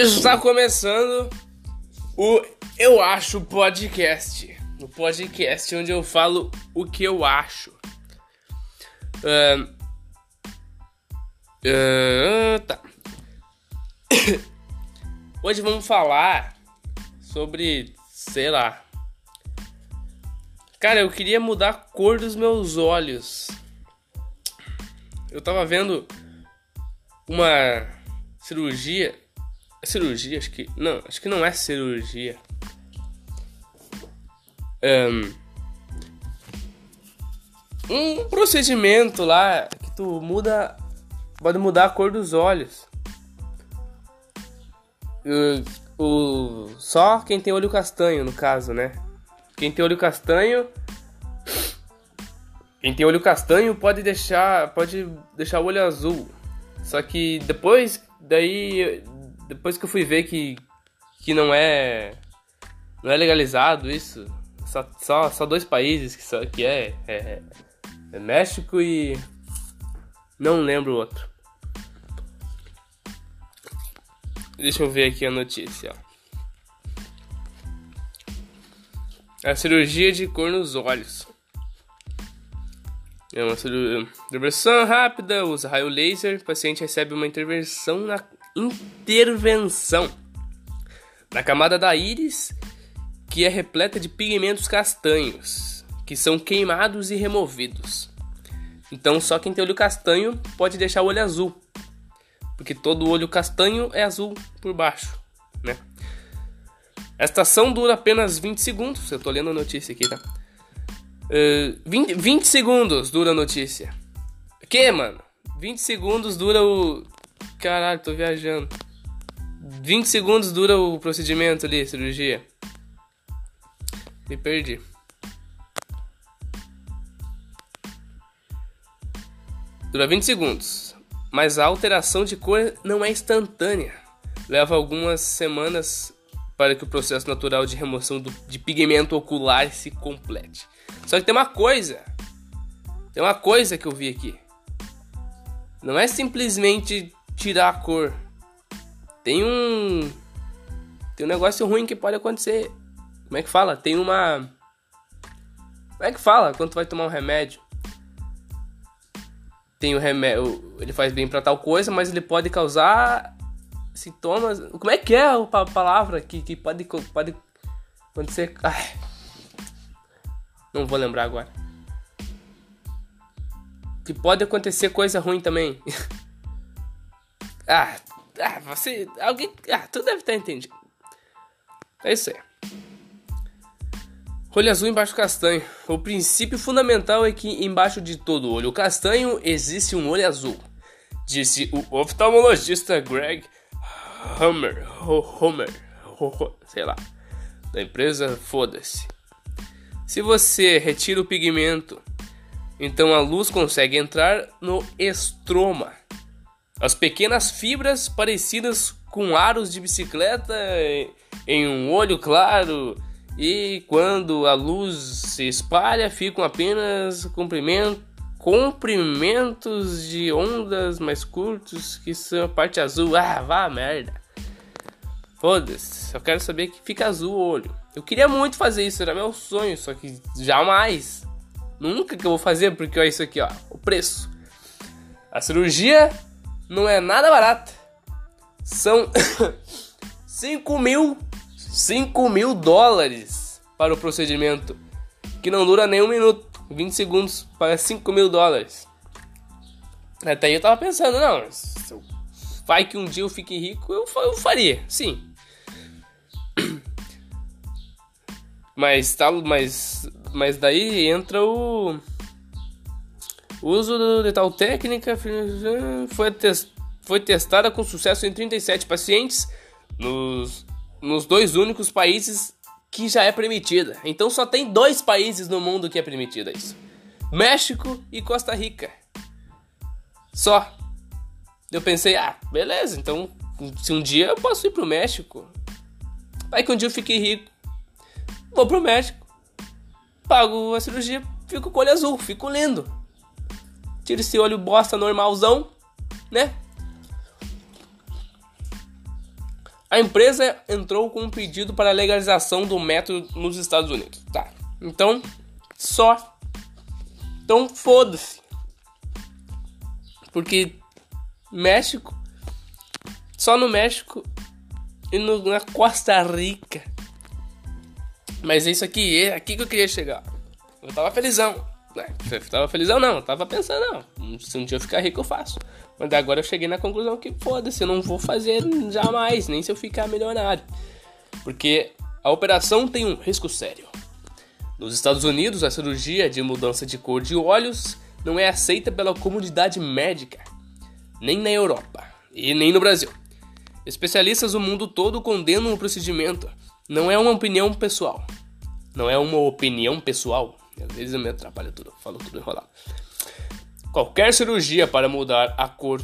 Está começando o Eu Acho Podcast. O podcast onde eu falo o que eu acho. Uh, uh, tá. Hoje vamos falar sobre, sei lá. Cara, eu queria mudar a cor dos meus olhos. Eu tava vendo uma cirurgia. É cirurgia? Acho que. Não, acho que não é cirurgia. Um, um procedimento lá que tu muda. Pode mudar a cor dos olhos. O, só quem tem olho castanho, no caso, né? Quem tem olho castanho. Quem tem olho castanho pode deixar. Pode deixar o olho azul. Só que depois. Daí. Depois que eu fui ver que. Que não é. Não é legalizado isso. Só, só, só dois países que, só, que é, é, é México e. Não lembro o outro. Deixa eu ver aqui a notícia. A cirurgia de cor nos olhos. É uma intervenção rápida, usa raio laser. O paciente recebe uma intervenção na intervenção na camada da íris, que é repleta de pigmentos castanhos, que são queimados e removidos. Então, só quem tem olho castanho pode deixar o olho azul, porque todo olho castanho é azul por baixo, né? Esta ação dura apenas 20 segundos. Eu tô lendo a notícia aqui, tá? Uh, 20, 20 segundos dura a notícia. Que, mano? 20 segundos dura o. Caralho, tô viajando. 20 segundos dura o procedimento ali, cirurgia. Me perdi. Dura 20 segundos. Mas a alteração de cor não é instantânea. Leva algumas semanas para que o processo natural de remoção do, de pigmento ocular se complete. Só que tem uma coisa. Tem uma coisa que eu vi aqui. Não é simplesmente tirar a cor. Tem um. Tem um negócio ruim que pode acontecer. Como é que fala? Tem uma. Como é que fala quando tu vai tomar um remédio? Tem o remédio. Ele faz bem para tal coisa, mas ele pode causar sintomas. Como é que é a palavra que, que pode, pode acontecer? Ai, não vou lembrar agora. Que pode acontecer coisa ruim também. ah, ah, você. Alguém. Ah, tu deve estar entendendo. É isso aí. Olho azul embaixo castanho. O princípio fundamental é que embaixo de todo olho castanho existe um olho azul, disse o oftalmologista Greg Hammer, Homer, sei lá, da empresa Foda-se. Se você retira o pigmento, então a luz consegue entrar no estroma. As pequenas fibras parecidas com aros de bicicleta em um olho claro e quando a luz se espalha ficam apenas comprimentos de ondas mais curtos que são a parte azul. Ah, vá merda. Foda-se, só quero saber que fica azul o olho. Eu queria muito fazer isso, era meu sonho, só que jamais. Nunca que eu vou fazer, porque olha isso aqui, ó, o preço. A cirurgia não é nada barata. São 5 mil, 5 mil dólares para o procedimento, que não dura nem um minuto. 20 segundos para 5 mil dólares. Até aí eu tava pensando, não, vai que um dia eu fique rico, eu, eu faria, sim. Mas, tá, mas, mas daí entra o, uso de tal técnica foi, foi testada com sucesso em 37 pacientes nos, nos dois únicos países que já é permitida. Então só tem dois países no mundo que é permitida isso: México e Costa Rica. Só. Eu pensei, ah, beleza, então se um dia eu posso ir pro México. Vai que um dia eu fiquei rico. Vou pro México. Pago a cirurgia, fico com o olho azul, fico lindo. Tiro esse olho bosta normalzão, né? A empresa entrou com um pedido para legalização do método nos Estados Unidos. Tá. Então, só. Então, foda-se. Porque México. Só no México e no, na Costa Rica. Mas é isso aqui, é aqui que eu queria chegar. Eu tava felizão. Né? Tava felizão não, tava pensando, não. Se um dia eu ficar rico, eu faço. Mas agora eu cheguei na conclusão que foda-se, eu não vou fazer jamais, nem se eu ficar milionário. Porque a operação tem um risco sério. Nos Estados Unidos, a cirurgia de mudança de cor de olhos não é aceita pela comunidade médica, nem na Europa e nem no Brasil. Especialistas do mundo todo condenam o procedimento. Não é uma opinião pessoal. Não é uma opinião pessoal. Às vezes eu me atrapalho tudo, falo tudo enrolado. Qualquer cirurgia para mudar a cor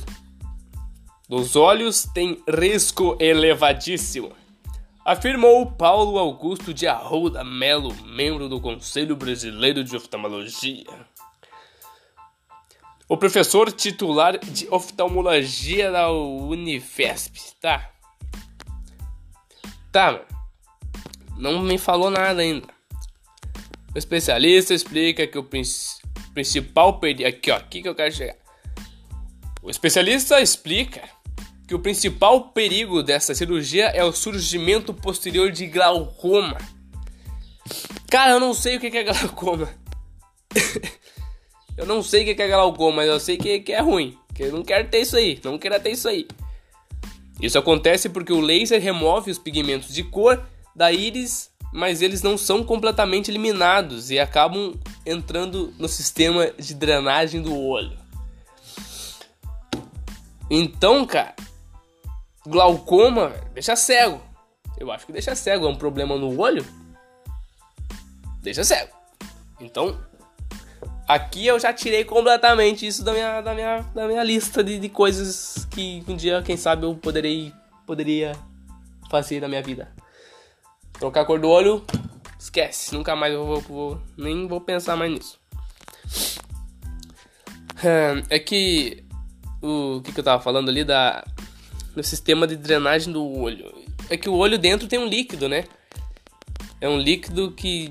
dos olhos tem risco elevadíssimo, afirmou Paulo Augusto de Arruda Melo, membro do Conselho Brasileiro de Oftalmologia. O professor titular de oftalmologia da Unifesp, tá? Tá, não me falou nada ainda. O especialista explica que o princípio principal perigo. Aqui, ó, aqui que eu quero chegar. O especialista explica que o principal perigo dessa cirurgia é o surgimento posterior de glaucoma. Cara, eu não sei o que é glaucoma. eu não sei o que é glaucoma, mas eu sei que, é ruim. Que eu não quero ter isso aí, não quero ter isso aí. Isso acontece porque o laser remove os pigmentos de cor da íris mas eles não são completamente eliminados e acabam entrando no sistema de drenagem do olho. Então, cara, glaucoma deixa cego. Eu acho que deixa cego. É um problema no olho? Deixa cego. Então, aqui eu já tirei completamente isso da minha, da minha, da minha lista de, de coisas que um dia, quem sabe, eu poderei, poderia fazer na minha vida. Trocar a cor do olho, esquece. Nunca mais eu vou, vou nem vou pensar mais nisso. É que o que, que eu tava falando ali da do sistema de drenagem do olho. É que o olho dentro tem um líquido, né? É um líquido que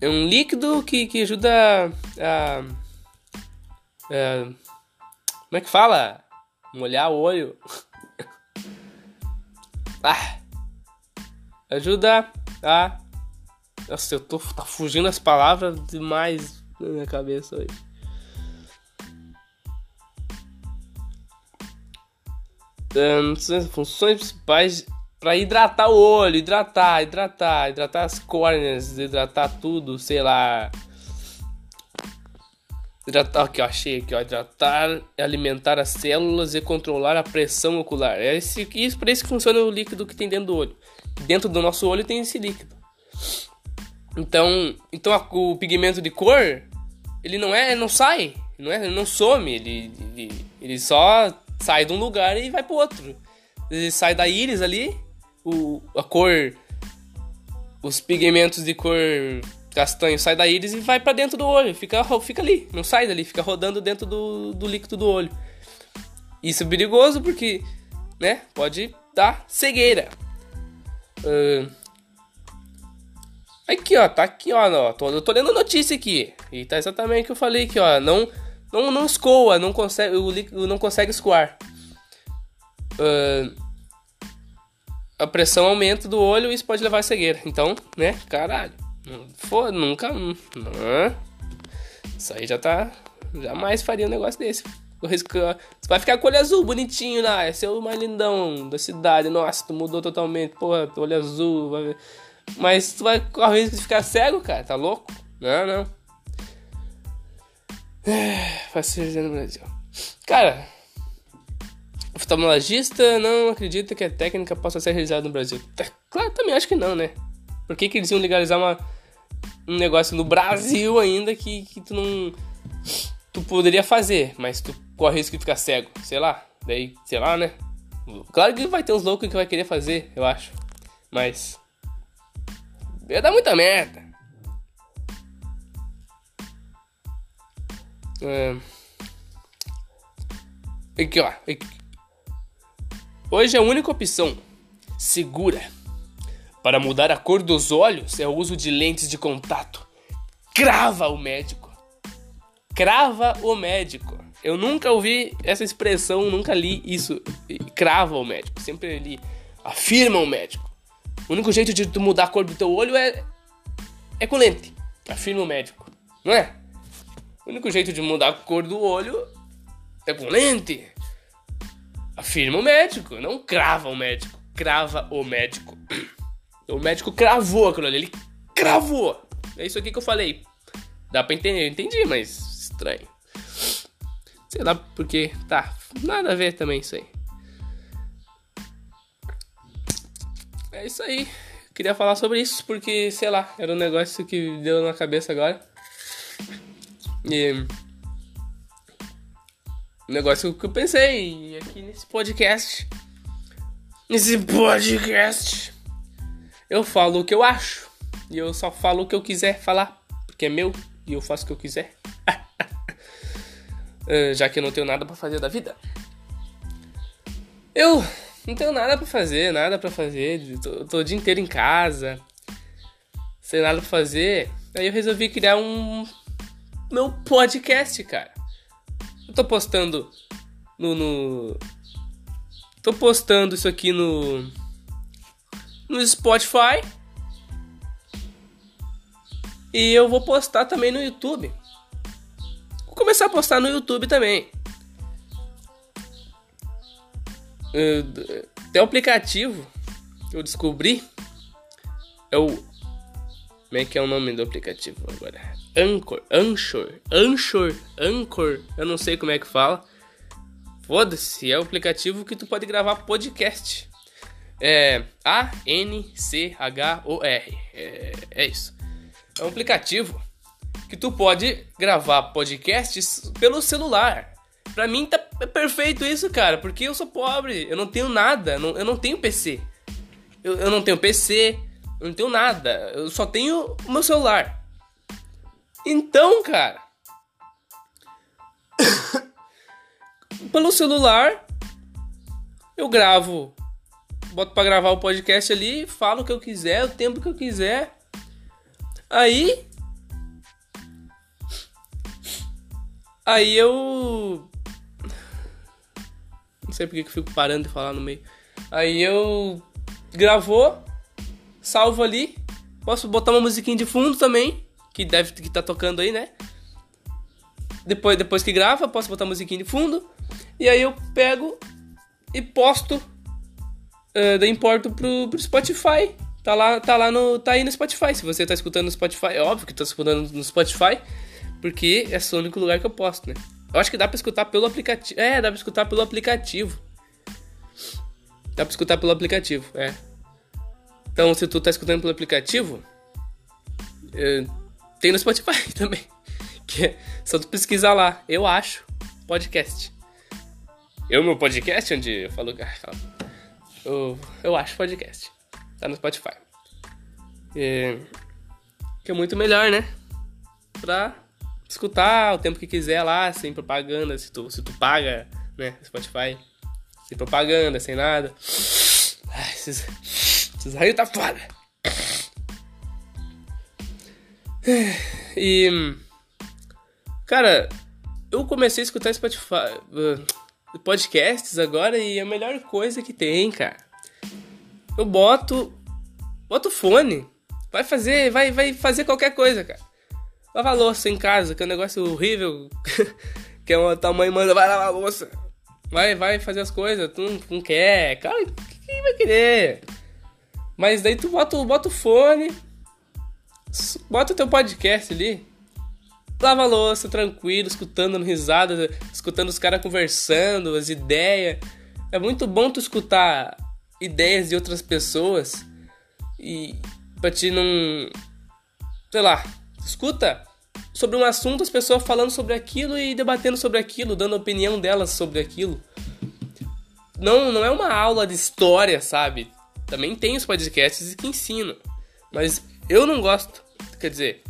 é um líquido que, que ajuda a, a, como é que fala? Molhar o olho. ah, ajuda a. Nossa, eu tô tá fugindo as palavras demais na minha cabeça hoje. funções principais para hidratar o olho, hidratar, hidratar, hidratar as córneas, hidratar tudo, sei lá. Hidratar, aqui, ó, achei aqui, ó, hidratar, alimentar as células e controlar a pressão ocular. É esse, isso, para isso que funciona o líquido que tem dentro do olho dentro do nosso olho tem esse líquido. Então, então a, o pigmento de cor, ele não é, não sai, não é, não some, ele, ele, ele só sai de um lugar e vai para outro. Ele sai da íris ali, o, a cor, os pigmentos de cor castanho sai da íris e vai para dentro do olho, fica, fica ali, não sai dali, fica rodando dentro do, do líquido do olho. Isso é perigoso porque, né, pode dar cegueira. Uh, aqui, ó, tá aqui, ó, tô, eu tô lendo notícia aqui. E tá exatamente o que eu falei aqui, ó. Não, não, não escoa, não consegue, o líquido não consegue escoar. Uh, a pressão aumenta do olho e isso pode levar a cegueira. Então, né, caralho. Foda, nunca. Não. Isso aí já tá. Jamais faria um negócio desse. Você vai ficar com o olho azul, bonitinho lá. É seu mais lindão da cidade. Nossa, tu mudou totalmente. Porra, olho azul. Vai... Mas tu vai correr o risco de ficar cego, cara. Tá louco? Não, não. Facilidade no Brasil. Cara, oftalmologista não acredita que a técnica possa ser realizada no Brasil. Claro, também acho que não, né? Por que, que eles iam legalizar uma, um negócio no Brasil ainda que, que tu não. Tu poderia fazer, mas tu corre risco de ficar cego, sei lá. Daí, sei lá, né? Claro que vai ter uns loucos que vai querer fazer, eu acho. Mas. Ia dar muita merda. É... Aqui, ó. Aqui. Hoje a única opção segura para mudar a cor dos olhos é o uso de lentes de contato. Crava o médico. Crava o médico. Eu nunca ouvi essa expressão, nunca li isso. Crava o médico. Sempre li. Afirma o médico. O único jeito de tu mudar a cor do teu olho é. é com lente. Afirma o médico. Não é? O único jeito de mudar a cor do olho é com lente. Afirma o médico. Não crava o médico. Crava o médico. O médico cravou aquilo ali. Ele cravou. É isso aqui que eu falei. Dá pra entender. Eu entendi, mas estranho. Sei lá porque. Tá. Nada a ver também isso aí. É isso aí. Queria falar sobre isso porque, sei lá, era um negócio que deu na cabeça agora. E. Um negócio que eu pensei aqui nesse podcast. Nesse podcast eu falo o que eu acho. E eu só falo o que eu quiser falar, porque é meu e eu faço o que eu quiser. Eh, já que eu não tenho nada para fazer da vida. Eu não tenho nada para fazer, nada para fazer. Tô, tô, o dia inteiro em casa, sem nada pra fazer. Aí eu resolvi criar um meu podcast, cara. Eu tô postando no, no tô postando isso aqui no no Spotify. E eu vou postar também no YouTube. Começar a postar no YouTube também. Tem um aplicativo que eu descobri. É o. Como é que é o nome do aplicativo agora? Anchor, Anchor, Anchor, Anchor. Eu não sei como é que fala. Foda-se, é o aplicativo que tu pode gravar podcast. É A-N-C-H-O-R. É, é isso. É um aplicativo que tu pode gravar podcasts pelo celular. Pra mim tá perfeito isso, cara, porque eu sou pobre, eu não tenho nada, eu não tenho PC. Eu, eu não tenho PC, eu não tenho nada, eu só tenho o meu celular. Então, cara, pelo celular eu gravo boto pra gravar o podcast ali, falo o que eu quiser, o tempo que eu quiser. Aí. Aí eu. Não sei porque que eu fico parando de falar no meio. Aí eu. Gravou, salvo ali. Posso botar uma musiquinha de fundo também, que deve que tá tocando aí, né? Depois, depois que grava, posso botar musiquinha de fundo. E aí eu pego e posto uh, daí importo pro, pro Spotify. Tá lá, tá lá no. Tá aí no Spotify. Se você tá escutando no Spotify, é óbvio que tá escutando no Spotify. Porque é o único lugar que eu posto, né? Eu acho que dá pra escutar pelo aplicativo. É, dá pra escutar pelo aplicativo. Dá pra escutar pelo aplicativo, é. Então, se tu tá escutando pelo aplicativo, uh, tem no Spotify também. Que é só tu pesquisar lá. Eu acho podcast. Eu, meu podcast, onde eu falo. Eu, eu acho podcast. Tá no Spotify. E, que é muito melhor, né? Pra escutar o tempo que quiser lá, sem propaganda, se tu, se tu paga, né? Spotify. Sem propaganda, sem nada. Ai, esses, esses raios tá foda. E. Cara, eu comecei a escutar Spotify. Uh, podcasts agora e é a melhor coisa que tem, cara. Eu boto. Boto fone. Vai fazer. Vai, vai fazer qualquer coisa, cara. Lavar louça em casa, que é um negócio horrível. que é uma tua mãe manda, vai lavar louça. Vai, vai fazer as coisas. Tu não, não quer. Cara, quem vai querer? Mas daí tu bota, bota o fone. Bota o teu podcast ali lava louça tranquilo, escutando risadas, escutando os caras conversando, as ideias. É muito bom tu escutar ideias de outras pessoas e pra ti não. Sei lá, escuta sobre um assunto, as pessoas falando sobre aquilo e debatendo sobre aquilo, dando opinião delas sobre aquilo. Não, não é uma aula de história, sabe? Também tem os podcasts que ensinam. Mas eu não gosto. Quer dizer,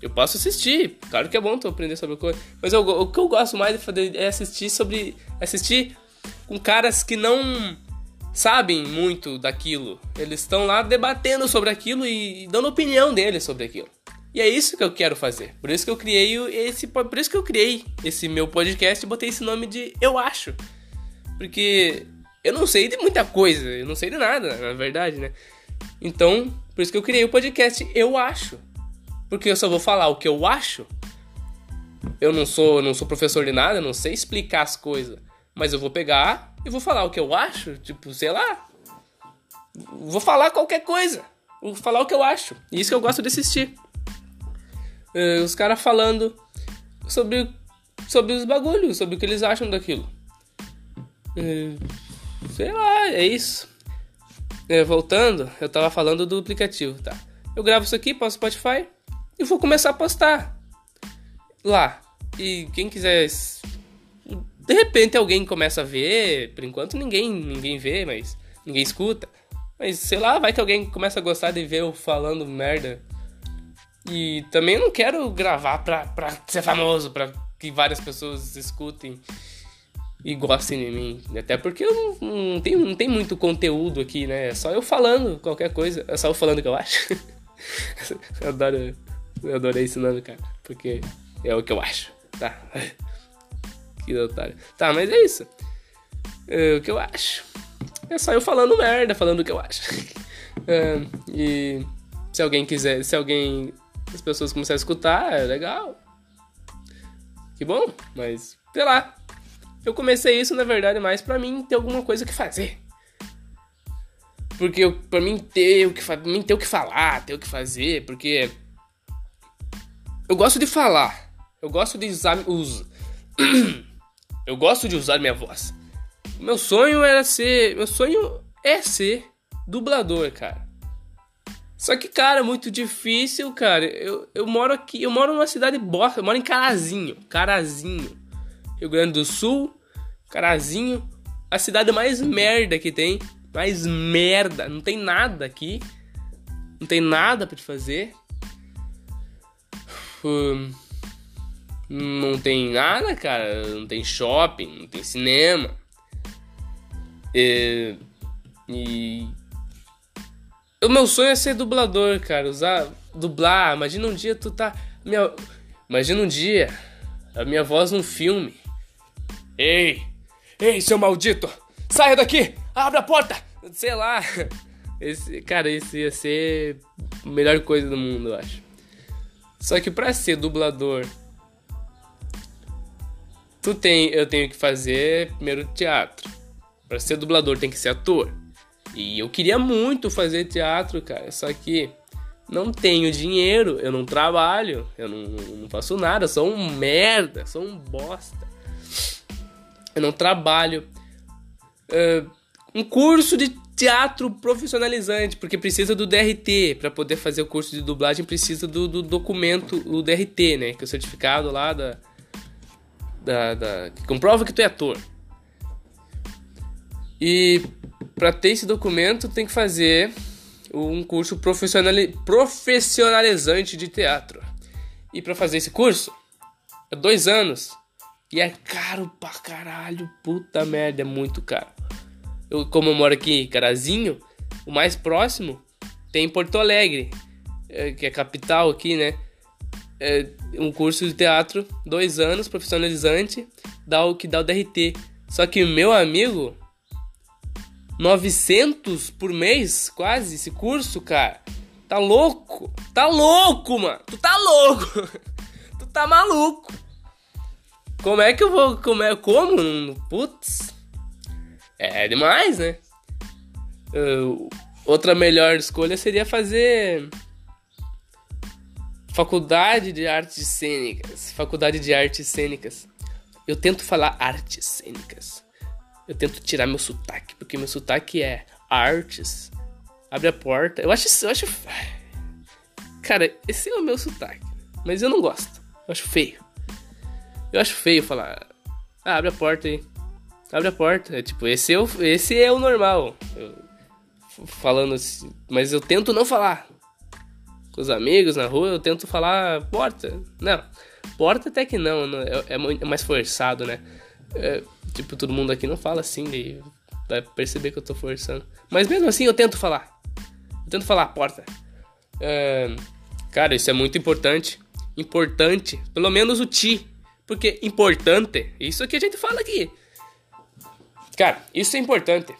eu posso assistir, claro que é bom tu aprender sobre coisa, mas eu, o que eu gosto mais é assistir sobre assistir com caras que não sabem muito daquilo. Eles estão lá debatendo sobre aquilo e dando opinião deles sobre aquilo. E é isso que eu quero fazer. Por isso que eu criei esse, por isso que eu criei esse meu podcast e botei esse nome de Eu Acho. Porque eu não sei de muita coisa, eu não sei de nada, na verdade, né? Então, por isso que eu criei o podcast Eu Acho. Porque eu só vou falar o que eu acho. Eu não sou, não sou professor de nada, não sei explicar as coisas. Mas eu vou pegar e vou falar o que eu acho, tipo, sei lá. Vou falar qualquer coisa. Vou falar o que eu acho. E isso que eu gosto de assistir. Uh, os caras falando sobre, sobre os bagulhos, sobre o que eles acham daquilo. Uh, sei lá, é isso. Uh, voltando, eu tava falando do aplicativo, tá? Eu gravo isso aqui para o Spotify e vou começar a postar lá. E quem quiser. De repente alguém começa a ver. Por enquanto ninguém, ninguém vê, mas. Ninguém escuta. Mas sei lá, vai que alguém começa a gostar de ver eu falando merda. E também não quero gravar pra, pra ser famoso, pra que várias pessoas escutem e gostem de mim. Até porque eu não, não, tenho, não tem muito conteúdo aqui, né? É só eu falando qualquer coisa. É só eu falando o que eu acho. eu adoro. Eu adorei nome, cara. Porque é o que eu acho. Tá. que otário. Tá, mas é isso. É o que eu acho. É só eu falando merda, falando o que eu acho. é, e se alguém quiser, se alguém. As pessoas começarem a escutar, é legal. Que bom, mas sei lá. Eu comecei isso, na verdade, mais pra mim ter alguma coisa que fazer. Porque eu, pra mim ter o que, mim ter o que falar, ter o que fazer, porque eu gosto de falar. Eu gosto de usar Eu gosto de usar minha voz. Meu sonho era ser, meu sonho é ser dublador, cara. Só que, cara, é muito difícil, cara. Eu, eu moro aqui, eu moro numa cidade bosta, eu moro em Carazinho, Carazinho. Rio Grande do Sul, Carazinho, a cidade mais merda que tem, mais merda, não tem nada aqui. Não tem nada para te fazer. Hum, não tem nada, cara. Não tem shopping, não tem cinema. E, e o meu sonho é ser dublador, cara. Usar. Dublar. Imagina um dia tu tá. Minha, imagina um dia a minha voz num filme. Ei! Ei, seu maldito! Saia daqui! Abre a porta! Sei lá. Esse, cara, esse ia ser a melhor coisa do mundo, eu acho. Só que pra ser dublador, tu tem, eu tenho que fazer primeiro teatro. Pra ser dublador tem que ser ator. E eu queria muito fazer teatro, cara. Só que não tenho dinheiro, eu não trabalho, eu não, não faço nada, sou um merda, sou um bosta. Eu não trabalho. Uh, um curso de teatro profissionalizante, porque precisa do DRT. Para poder fazer o curso de dublagem, precisa do, do, documento, o DRT, né? Que é o certificado lá da, da, da. que comprova que tu é ator. E para ter esse documento, tem que fazer um curso profissionalizante de teatro. E para fazer esse curso, é dois anos. E é caro pra caralho, puta merda, é muito caro. Eu, como eu moro aqui em Carazinho, o mais próximo tem Porto Alegre, é, que é capital aqui, né? É um curso de teatro, dois anos, profissionalizante, dá o que dá o DRT. Só que meu amigo, 900 por mês, quase, esse curso, cara. Tá louco? Tá louco, mano. Tu tá louco. tu tá maluco. Como é que eu vou. Como é. Como? Putz. É demais, né? Uh, outra melhor escolha seria fazer faculdade de artes cênicas. Faculdade de artes cênicas. Eu tento falar artes cênicas. Eu tento tirar meu sotaque, porque meu sotaque é artes. Abre a porta. Eu acho. Eu acho. Cara, esse é o meu sotaque. Mas eu não gosto. Eu acho feio. Eu acho feio falar. Ah, abre a porta aí. Abre a porta. É, tipo, esse é o, esse é o normal. Eu, falando assim, mas eu tento não falar. Com os amigos na rua, eu tento falar porta. Não, porta até que não, é, é, é mais forçado, né? É, tipo, todo mundo aqui não fala assim, daí vai perceber que eu tô forçando. Mas mesmo assim eu tento falar. Eu tento falar porta. É, cara, isso é muito importante. Importante. Pelo menos o ti. Porque importante. Isso que a gente fala aqui. Cara, isso é importante.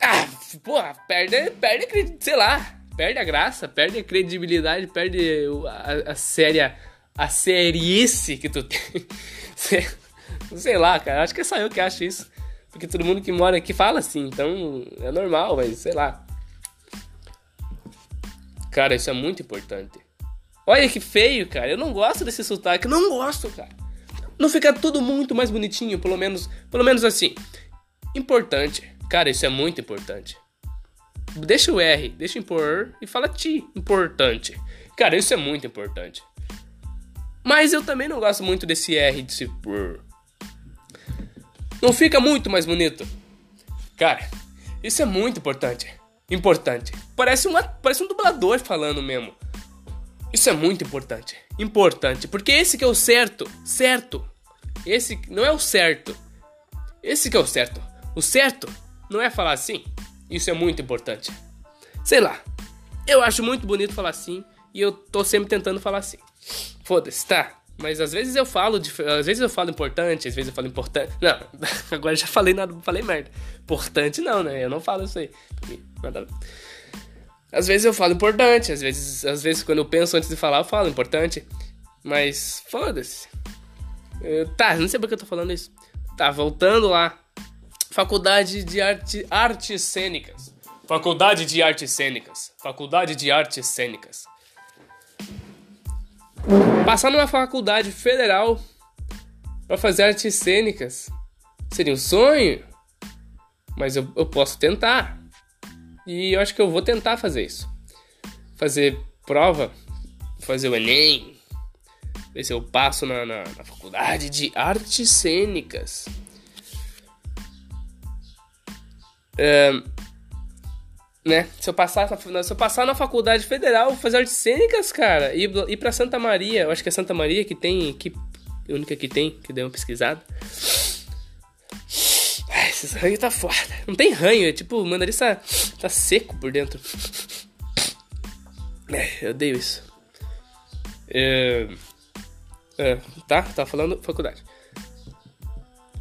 Ah, porra, perde, perde, sei lá, perde a graça, perde a credibilidade, perde a, a séria, a serice que tu tem. Sei lá, cara, acho que é só eu que acho isso. Porque todo mundo que mora aqui fala assim, então é normal, mas sei lá. Cara, isso é muito importante. Olha que feio, cara. Eu não gosto desse sotaque, não gosto, cara. Não fica tudo muito mais bonitinho, pelo menos, pelo menos assim. Importante. Cara, isso é muito importante. Deixa o R, deixa impor e fala ti, importante. Cara, isso é muito importante. Mas eu também não gosto muito desse R de se por. Não fica muito mais bonito. Cara, isso é muito importante. Importante. Parece, uma, parece um dublador falando mesmo. Isso é muito importante. Importante. Porque esse que é o certo. Certo. Esse não é o certo. Esse que é o certo. O certo não é falar assim. Isso é muito importante. Sei lá. Eu acho muito bonito falar assim. E eu tô sempre tentando falar assim. Foda-se, tá? Mas às vezes eu falo, às vezes eu falo importante, às vezes eu falo importante. Não, agora já falei nada, falei merda. Importante não, né? Eu não falo isso aí. Às vezes eu falo importante, às vezes, às vezes quando eu penso antes de falar, eu falo importante. Mas foda-se. Tá, não sei por que eu tô falando isso. Tá, voltando lá. Faculdade de arte, Artes Cênicas. Faculdade de Artes Cênicas. Faculdade de Artes Cênicas. Passar numa faculdade federal para fazer artes cênicas seria um sonho, mas eu, eu posso tentar. E eu acho que eu vou tentar fazer isso. Fazer prova, fazer o Enem, ver se eu passo na, na, na faculdade de artes cênicas. Né? Se eu passar, se eu passar na faculdade federal, fazer artes cênicas, cara, e ir pra Santa Maria, eu acho que é Santa Maria que tem, que única que tem, que deu uma pesquisada. Ai, esses ranhos tá foda. Não tem ranho, é tipo, o nariz tá, tá seco por dentro. É, eu odeio isso. É, é, tá, tá falando faculdade.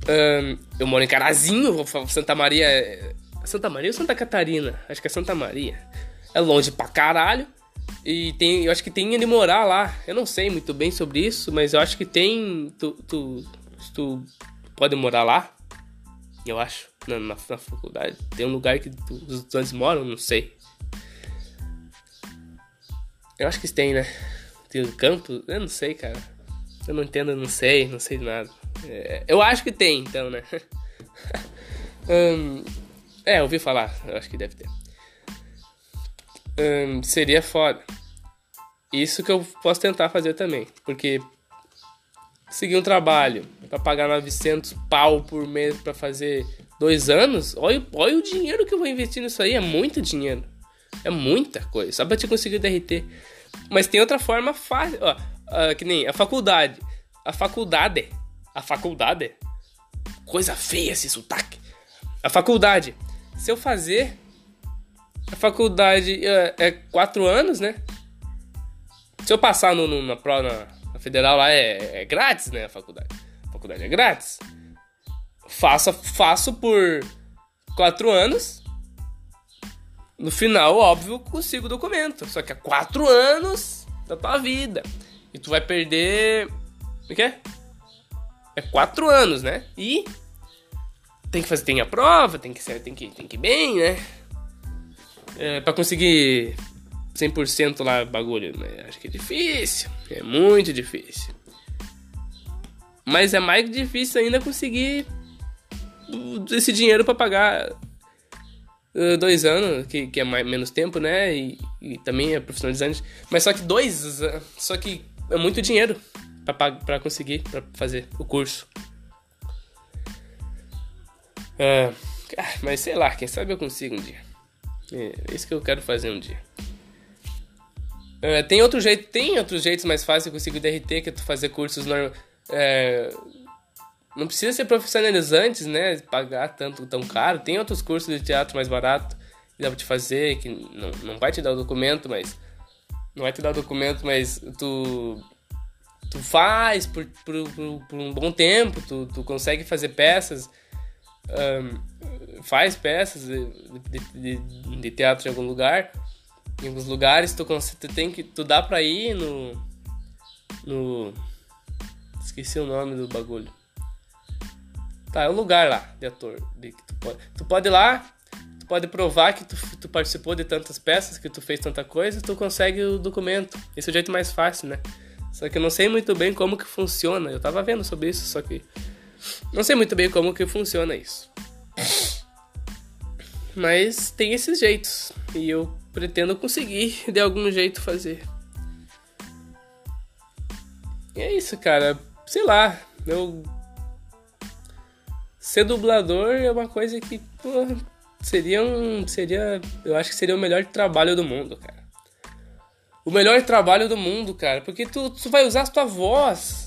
É, eu moro em Carazinho, Santa Maria é Santa Maria ou Santa Catarina? Acho que é Santa Maria. É longe pra caralho. E tem, eu acho que tem ele morar lá. Eu não sei muito bem sobre isso, mas eu acho que tem. Tu, tu, tu pode morar lá. Eu acho. Na, na, na faculdade. Tem um lugar que tu, os estudantes moram, não sei. Eu acho que tem, né? Tem um campo. Eu não sei, cara. Eu não entendo, não sei, não sei nada. É, eu acho que tem, então, né? um, É, ouvi falar, acho que deve ter. Hum, seria foda. Isso que eu posso tentar fazer também, porque seguir um trabalho para pagar 900 pau por mês para fazer dois anos, olha, olha o dinheiro que eu vou investir nisso aí, é muito dinheiro. É muita coisa, só pra te conseguir o DRT. Mas tem outra forma fácil, ó, uh, que nem a faculdade. A faculdade, a faculdade, coisa feia esse sotaque. A faculdade se eu fazer a faculdade é, é quatro anos, né? Se eu passar no, no na na, na, federal lá é, é, grátis, né? A faculdade. A faculdade é grátis. Faço, faço por quatro anos. No final, óbvio, consigo o documento. Só que é quatro anos da tua vida. E tu vai perder. O que é? É quatro anos, né? E tem que fazer, tem a prova, tem que ser, tem que, tem que ir bem, né? É, pra conseguir 100% lá bagulho, né? Acho que é difícil, é muito difícil. Mas é mais difícil ainda conseguir esse dinheiro para pagar dois anos, que, que é mais, menos tempo, né? E, e também é profissionalizante. Mas só que dois, só que é muito dinheiro para conseguir, para fazer o curso. É, mas sei lá, quem sabe eu consigo um dia. É, é isso que eu quero fazer um dia. É, tem outro jeito, tem outros jeitos mais fáceis de conseguir DRT que tu fazer cursos norm, é, Não precisa ser profissionalizantes, né? Pagar tanto tão caro. Tem outros cursos de teatro mais barato que dá pra te fazer, que não, não vai te dar o documento, mas. Não vai te dar o documento, mas tu. Tu faz por, por, por, por um bom tempo, tu, tu consegue fazer peças. Um, faz peças de, de, de, de, teatro em algum lugar. Em alguns lugares tu, tu tem que. Tu dá pra ir no. No. Esqueci o nome do bagulho Tá, é o lugar lá de ator. De, que tu, pode, tu pode ir lá, tu pode provar que tu, tu participou de tantas peças, que tu fez tanta coisa, tu consegue o documento. Esse é o jeito mais fácil, né? Só que eu não sei muito bem como que funciona. Eu tava vendo sobre isso, só que não sei muito bem como que funciona isso. Mas tem esses jeitos e eu pretendo conseguir de algum jeito fazer. E é isso, cara. Sei lá, eu ser dublador é uma coisa que pô, seria um. Seria. Eu acho que seria o melhor trabalho do mundo, cara. O melhor trabalho do mundo, cara. Porque tu, tu vai usar a tua voz.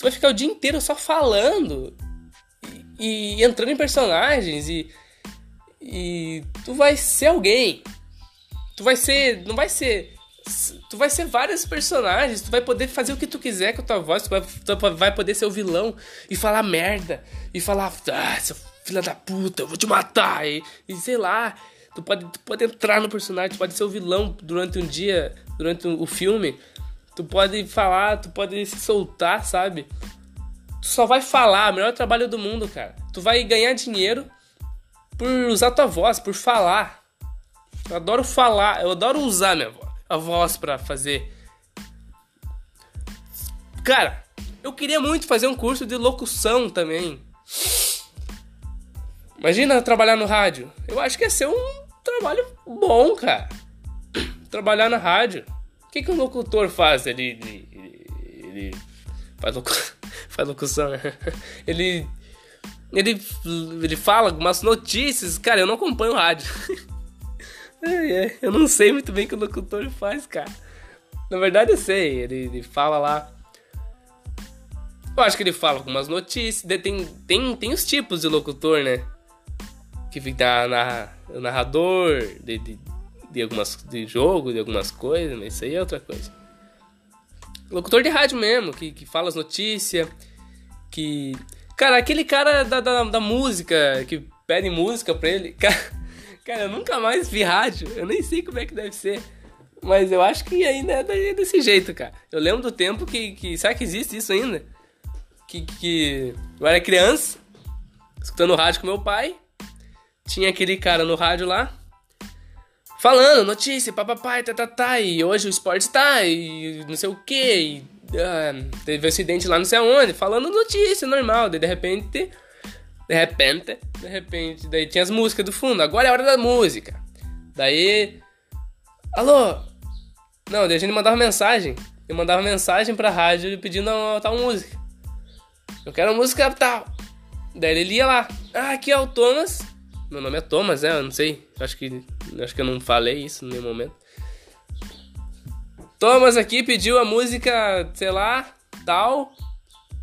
Tu vai ficar o dia inteiro só falando. E, e entrando em personagens. E. E tu vai ser alguém. Tu vai ser. Não vai ser tu vai ser vários personagens, tu vai poder fazer o que tu quiser com a tua voz, tu vai, tu vai poder ser o vilão e falar merda, e falar, ah, seu filho da puta, eu vou te matar, e, e sei lá, tu pode, tu pode entrar no personagem, tu pode ser o vilão durante um dia, durante o filme, tu pode falar, tu pode se soltar, sabe? Tu só vai falar, melhor trabalho do mundo, cara. Tu vai ganhar dinheiro por usar tua voz, por falar. Eu adoro falar, eu adoro usar minha voz a voz para fazer. Cara, eu queria muito fazer um curso de locução também. Imagina trabalhar no rádio. Eu acho que ia ser um trabalho bom, cara. Trabalhar na rádio. O que, que um locutor faz? Ele, ele, ele faz, locu... faz locução, né? Ele, ele, ele fala algumas notícias. Cara, eu não acompanho rádio. Eu não sei muito bem o que o locutor faz, cara. Na verdade eu sei, ele, ele fala lá. Eu acho que ele fala algumas notícias. Tem, tem, tem os tipos de locutor, né? Que fica na, narrador de, de, de, algumas, de jogo, de algumas coisas, mas isso aí é outra coisa. Locutor de rádio mesmo, que, que fala as notícias, que. Cara, aquele cara da, da, da música, que pede música pra ele. Cara, Cara, eu nunca mais vi rádio. Eu nem sei como é que deve ser. Mas eu acho que ainda é desse jeito, cara. Eu lembro do tempo que. que será que existe isso ainda? Que, que eu era criança, escutando rádio com meu pai. Tinha aquele cara no rádio lá. Falando, notícia, papapai, tá, tá, tá. E hoje o esporte tá, e não sei o que. Uh, teve um acidente lá não sei aonde. Falando notícia normal. Daí de repente de repente, de repente, daí tinha as músicas do fundo. Agora é a hora da música. Daí. Alô? Não, daí a gente mandava mensagem. Eu mandava mensagem pra rádio pedindo uma tal música. Eu quero música tal. Daí ele ia lá. Ah, aqui é o Thomas. Meu nome é Thomas, é? Eu não sei. Acho que, acho que eu não falei isso no nenhum momento. Thomas aqui pediu a música, sei lá, tal.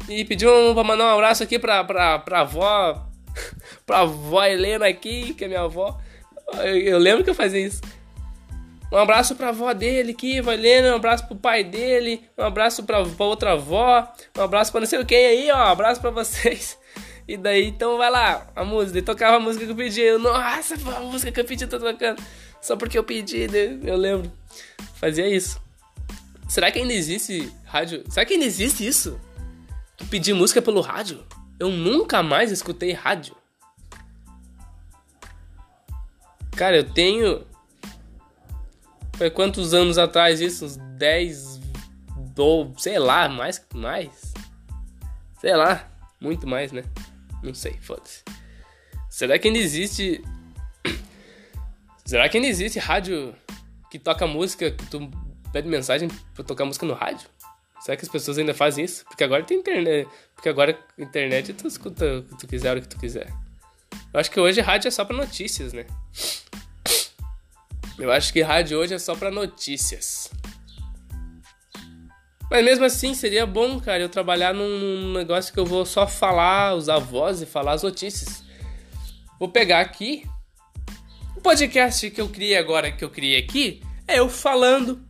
E pediu um, pra mandar um abraço aqui pra, pra, pra avó. pra avó Helena aqui, que é minha avó. Eu, eu lembro que eu fazia isso. Um abraço pra avó dele aqui, avó Helena. Um abraço pro pai dele. Um abraço pra, pra outra avó. Um abraço pra não sei quem aí, ó. Um abraço pra vocês. E daí, então vai lá, a música. E tocava a música que eu pedi. Eu, Nossa, a música que eu pedi tá tocando. Só porque eu pedi, né? eu lembro. Fazia isso. Será que ainda existe rádio? Será que ainda existe isso? Tu pedir música pelo rádio? Eu nunca mais escutei rádio. Cara, eu tenho. Foi quantos anos atrás isso? Uns 10. Ou sei lá, mais. mais. Sei lá. Muito mais, né? Não sei, foda-se. Será que ainda existe. Será que ainda existe rádio que toca música, que tu pede mensagem pra tocar música no rádio? Será que as pessoas ainda fazem isso? Porque agora tem internet. Porque agora internet tu escuta o que tu quiser, o que tu quiser. Eu acho que hoje rádio é só pra notícias, né? Eu acho que rádio hoje é só pra notícias. Mas mesmo assim, seria bom, cara, eu trabalhar num negócio que eu vou só falar, usar a voz e falar as notícias. Vou pegar aqui. O podcast que eu criei agora, que eu criei aqui, é eu falando.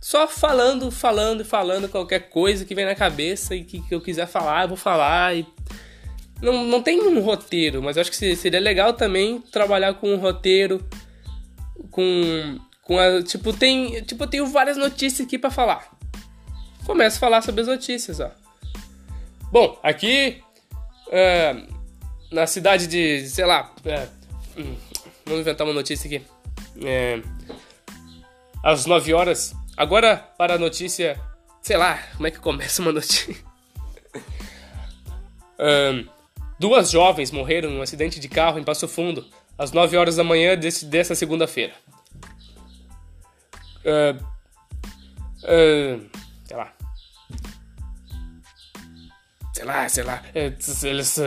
Só falando, falando, falando qualquer coisa que vem na cabeça e que, que eu quiser falar, eu vou falar. E... Não, não tem um roteiro, mas acho que seria legal também trabalhar com um roteiro. Com. com a, tipo, tem. Tipo, eu tenho várias notícias aqui para falar começa a falar sobre as notícias, ó. Bom, aqui é, na cidade de, sei lá, é, hum, vamos inventar uma notícia aqui. É, às 9 horas. Agora para a notícia, sei lá, como é que começa uma notícia? um, duas jovens morreram num acidente de carro em Passo Fundo às 9 horas da manhã desse, dessa segunda-feira. Uh, Sei lá, sei lá. É, eles,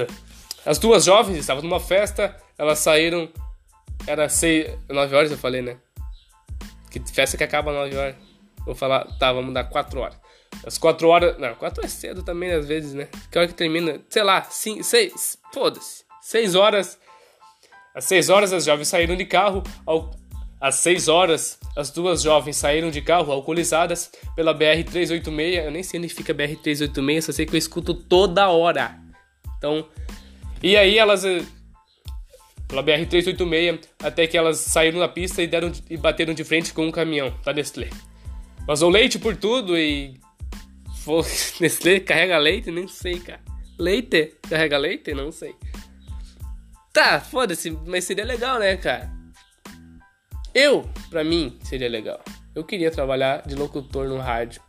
as duas jovens estavam numa festa, elas saíram. Era seis. nove horas eu falei, né? Que festa que acaba nove horas. Vou falar, tá, vamos dar quatro horas. As quatro horas. Não, quatro é cedo também, às vezes, né? Que hora que termina? Sei lá, cinco, seis. Foda-se. Seis horas. Às seis horas as jovens saíram de carro ao, às 6 horas, as duas jovens saíram de carro alcoolizadas pela BR-386. Eu nem sei onde fica BR-386, só sei que eu escuto toda hora. Então, e aí elas eh, pela BR-386 até que elas saíram na pista e deram e bateram de frente com um caminhão da Nestlé. Vazou leite por tudo e Nestlé carrega leite, nem sei, cara. Leite carrega leite, não sei. Tá, foda-se, mas seria legal, né, cara? Eu, pra mim, seria legal. Eu queria trabalhar de locutor no rádio.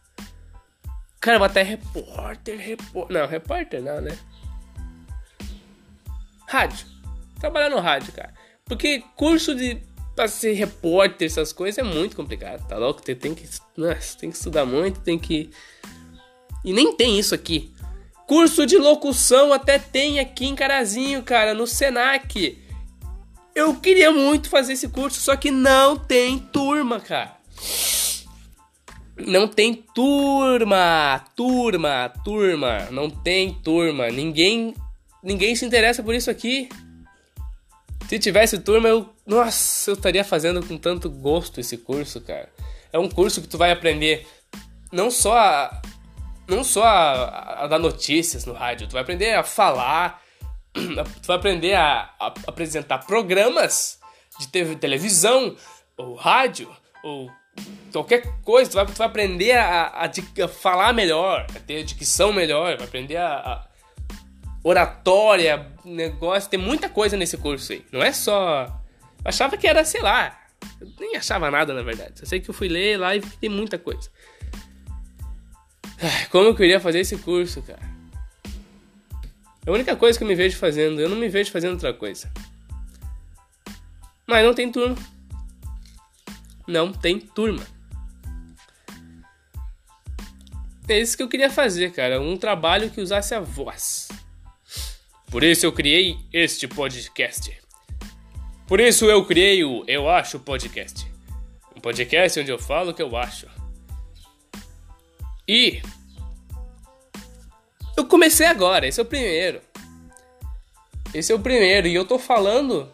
Cara, até repórter, repórter. Não, repórter não, né? Rádio. Trabalhar no rádio, cara. Porque curso de pra ser repórter, essas coisas é muito complicado, tá louco? Tem que, nossa, tem que estudar muito, tem que. E nem tem isso aqui. Curso de locução até tem aqui em Carazinho, cara, no Senac. Eu queria muito fazer esse curso, só que não tem turma, cara. Não tem turma, turma, turma, não tem turma. Ninguém, ninguém se interessa por isso aqui. Se tivesse turma, eu, nossa, eu estaria fazendo com tanto gosto esse curso, cara. É um curso que tu vai aprender não só a, não só a, a dar notícias no rádio, tu vai aprender a falar, tu vai aprender a, a apresentar programas de TV, televisão, ou rádio, ou qualquer coisa. Tu vai, tu vai aprender a, a, a, falar melhor, a ter dicção melhor, vai aprender a, oratória, negócio. Tem muita coisa nesse curso aí. Não é só. Eu achava que era, sei lá. Eu nem achava nada, na verdade. Eu sei que eu fui ler lá e tem muita coisa. Como eu queria fazer esse curso, cara. É a única coisa que eu me vejo fazendo. Eu não me vejo fazendo outra coisa. Mas não tem turma. Não tem turma. É isso que eu queria fazer, cara. Um trabalho que usasse a voz. Por isso eu criei este podcast. Por isso eu criei o Eu Acho Podcast. Um podcast onde eu falo o que eu acho. E eu comecei agora, esse é o primeiro. Esse é o primeiro e eu tô falando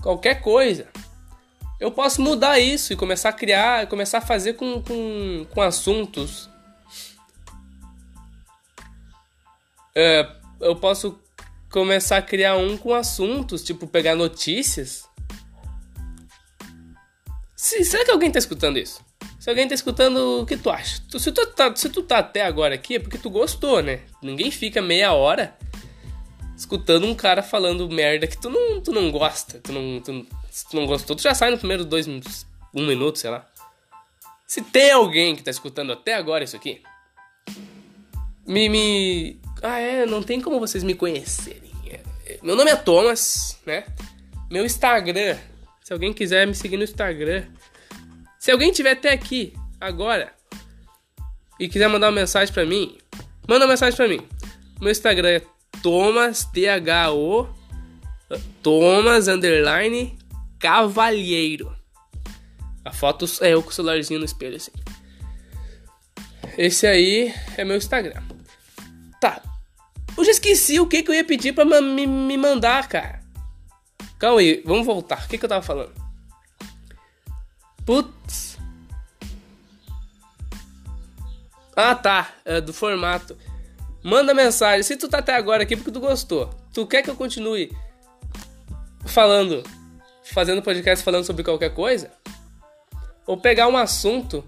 qualquer coisa. Eu posso mudar isso e começar a criar, começar a fazer com, com, com assuntos. É, eu posso começar a criar um com assuntos, tipo pegar notícias. Se, será que alguém tá escutando isso? Se alguém tá escutando, o que tu acha? Se, tu tá, se tu tá até agora aqui é porque tu gostou, né? Ninguém fica meia hora escutando um cara falando merda que tu não, tu não gosta. Tu não, tu, se tu não gostou, tu já sai no primeiro dois minutos, um minuto, sei lá. Se tem alguém que tá escutando até agora isso aqui, me, me... Ah, é, não tem como vocês me conhecerem. É, meu nome é Thomas, né? Meu Instagram, se alguém quiser me seguir no Instagram, se alguém tiver até aqui, agora, e quiser mandar uma mensagem pra mim, manda uma mensagem pra mim. Meu Instagram é Thomas, T-H-O, Thomas, underline, Cavalheiro. A foto é eu com o celularzinho no espelho, assim. esse aí é meu Instagram. Tá. Eu já esqueci o que, que eu ia pedir pra me, me mandar, cara. Calma aí, vamos voltar. O que, que eu tava falando? Putz. Ah, tá. É do formato. Manda mensagem. Se tu tá até agora aqui porque tu gostou. Tu quer que eu continue falando, fazendo podcast falando sobre qualquer coisa? Ou pegar um assunto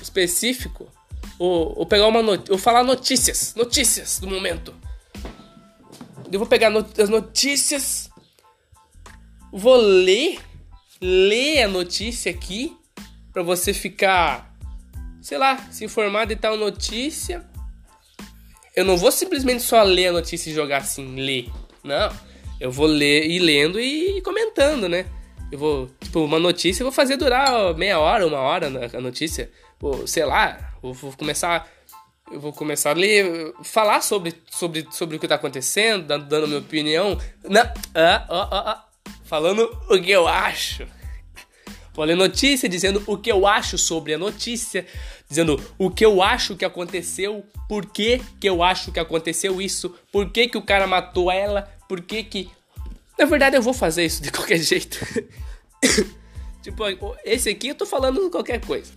específico? Ou, ou pegar uma not ou falar notícias, notícias do momento. Eu vou pegar not as notícias, vou ler, ler a notícia aqui para você ficar, sei lá, se informar de tal notícia eu não vou simplesmente só ler a notícia e jogar assim, ler. Não. Eu vou ler e lendo e comentando, né? Eu vou, tipo, uma notícia eu vou fazer durar meia hora, uma hora a notícia. Ou, sei lá, eu vou começar. Eu vou começar a ler, falar sobre, sobre, sobre o que tá acontecendo, dando, dando minha opinião. Não, ah, ah, ah, falando o que eu acho. Vou ler notícia dizendo o que eu acho sobre a notícia, dizendo o que eu acho que aconteceu, por que, que eu acho que aconteceu isso, por que, que o cara matou ela, por que que. Na verdade, eu vou fazer isso de qualquer jeito. tipo, esse aqui eu tô falando qualquer coisa.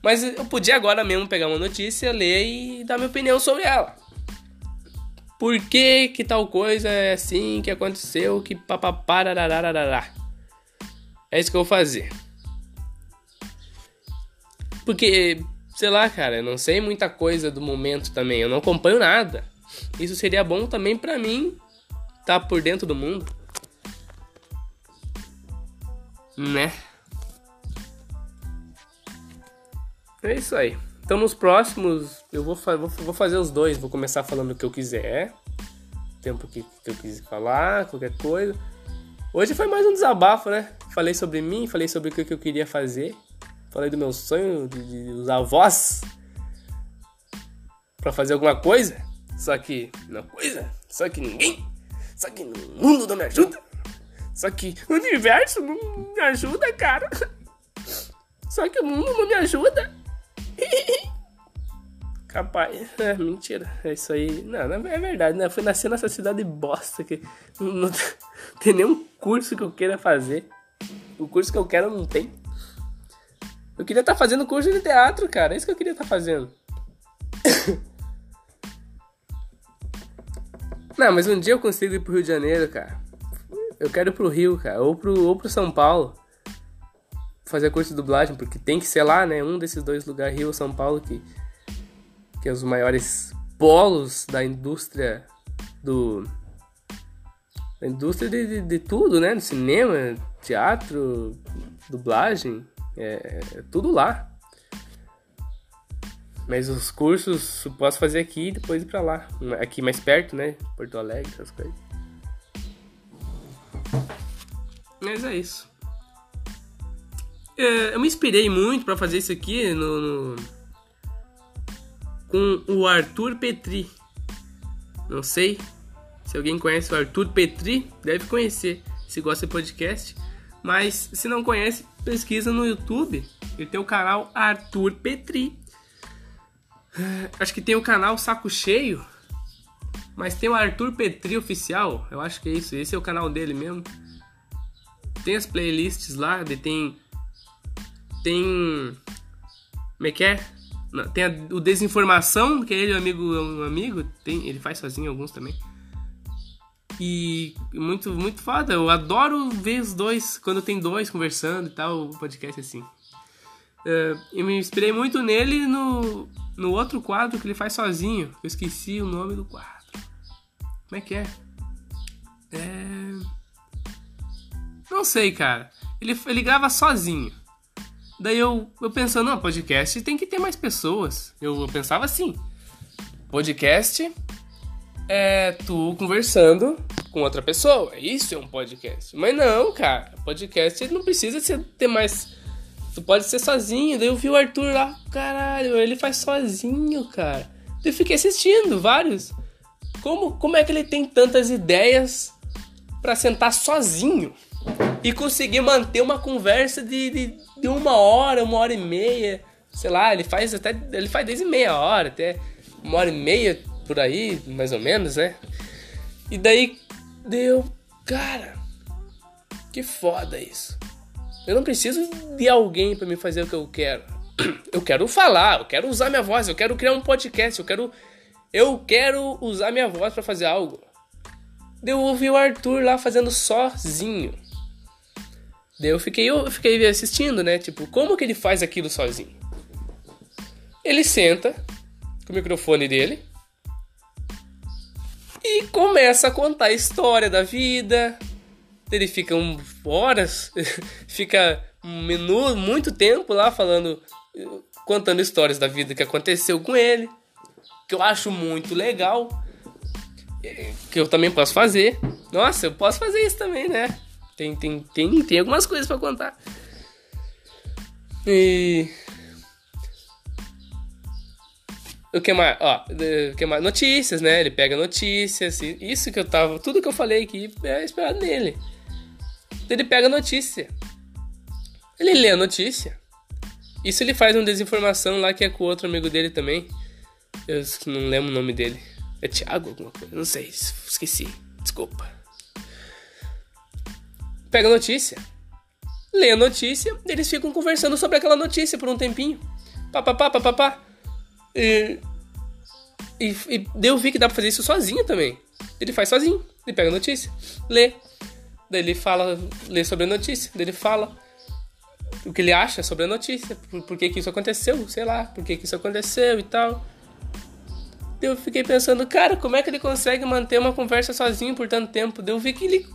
Mas eu podia agora mesmo pegar uma notícia, ler e dar minha opinião sobre ela. Por que que tal coisa é assim, que aconteceu, que papapararararará. É isso que eu vou fazer. Porque sei lá, cara, eu não sei muita coisa do momento também, eu não acompanho nada. Isso seria bom também para mim estar tá por dentro do mundo. Né? É isso aí. Então nos próximos eu vou, vou, vou fazer os dois. Vou começar falando o que eu quiser. Tempo que, que eu quis falar, qualquer coisa. Hoje foi mais um desabafo, né? Falei sobre mim, falei sobre o que eu queria fazer. Falei do meu sonho de, de usar a voz para fazer alguma coisa. Só que não coisa, só que ninguém, só que no mundo não me ajuda. Só que o universo não me ajuda, cara. Só que o mundo não me ajuda. Capaz, é mentira. É isso aí. Não, não é verdade, né? Fui nascer nessa cidade bosta que não, não tem nenhum curso que eu queira fazer. O curso que eu quero não tem. Eu queria estar tá fazendo curso de teatro, cara. É isso que eu queria estar tá fazendo. Não, mas um dia eu consigo ir pro Rio de Janeiro, cara. Eu quero ir pro Rio, cara. Ou pro, ou pro São Paulo. Fazer curso de dublagem, porque tem que ser lá, né? Um desses dois lugares, Rio ou São Paulo, que, que é os maiores polos da indústria do. Da indústria de, de, de tudo, né? Do cinema, teatro, dublagem, é, é tudo lá. Mas os cursos eu posso fazer aqui e depois ir pra lá. Aqui mais perto, né? Porto Alegre, essas coisas. Mas é isso. É, eu me inspirei muito para fazer isso aqui no, no, com o Arthur Petri. Não sei se alguém conhece o Arthur Petri, deve conhecer se gosta de podcast. Mas se não conhece, pesquisa no YouTube. Ele tem o canal Arthur Petri. Acho que tem o canal Saco Cheio. Mas tem o Arthur Petri Oficial. Eu acho que é isso. Esse é o canal dele mesmo. Tem as playlists lá. Tem. Tem. Como é que é? Tem a, o Desinformação, que é ele, um amigo, um amigo. Tem, ele faz sozinho alguns também. E muito, muito foda. Eu adoro ver os dois, quando tem dois conversando e tal, o podcast assim. Uh, eu me inspirei muito nele no, no outro quadro que ele faz sozinho. Eu esqueci o nome do quadro. Como é que é? É. Não sei, cara. Ele, ele grava sozinho. Daí eu, eu pensando, não, podcast tem que ter mais pessoas. Eu, eu pensava assim: podcast é tu conversando com outra pessoa. Isso é um podcast. Mas não, cara. Podcast não precisa ser, ter mais. Tu pode ser sozinho. Daí eu vi o Arthur lá, caralho, ele faz sozinho, cara. Eu fiquei assistindo vários. Como, como é que ele tem tantas ideias para sentar sozinho e conseguir manter uma conversa de, de, de uma hora, uma hora e meia sei lá, ele faz até. Ele faz desde meia hora, até uma hora e meia por aí, mais ou menos, né? E daí deu. Cara, que foda isso. Eu não preciso de alguém para me fazer o que eu quero. Eu quero falar, eu quero usar minha voz, eu quero criar um podcast, eu quero. Eu quero usar minha voz para fazer algo. Eu ouvi o Arthur lá fazendo sozinho. Daí eu fiquei, eu fiquei assistindo, né? Tipo, como que ele faz aquilo sozinho? Ele senta com o microfone dele e começa a contar a história da vida. Ele fica um, horas, fica um minuto, muito tempo lá falando, contando histórias da vida que aconteceu com ele, que eu acho muito legal, que eu também posso fazer. Nossa, eu posso fazer isso também, né? Tem, tem, tem, tem algumas coisas para contar. E. O que mais? Ó, o que mais? Notícias, né? Ele pega notícias. Isso que eu tava. Tudo que eu falei aqui é esperado nele. Ele pega notícia. Ele lê a notícia. Isso ele faz uma desinformação lá que é com outro amigo dele também. Eu não lembro o nome dele. É Thiago alguma coisa? Não sei. Esqueci. Desculpa pega a notícia, lê a notícia, eles ficam conversando sobre aquela notícia por um tempinho. Papapá, papapá. E, e, e eu vi que dá pra fazer isso sozinho também. Ele faz sozinho. Ele pega a notícia, lê. Daí ele fala, lê sobre a notícia. Daí ele fala o que ele acha sobre a notícia. Por, por que, que isso aconteceu, sei lá. Por que, que isso aconteceu e tal. Eu fiquei pensando, cara, como é que ele consegue manter uma conversa sozinho por tanto tempo? Eu vi que ele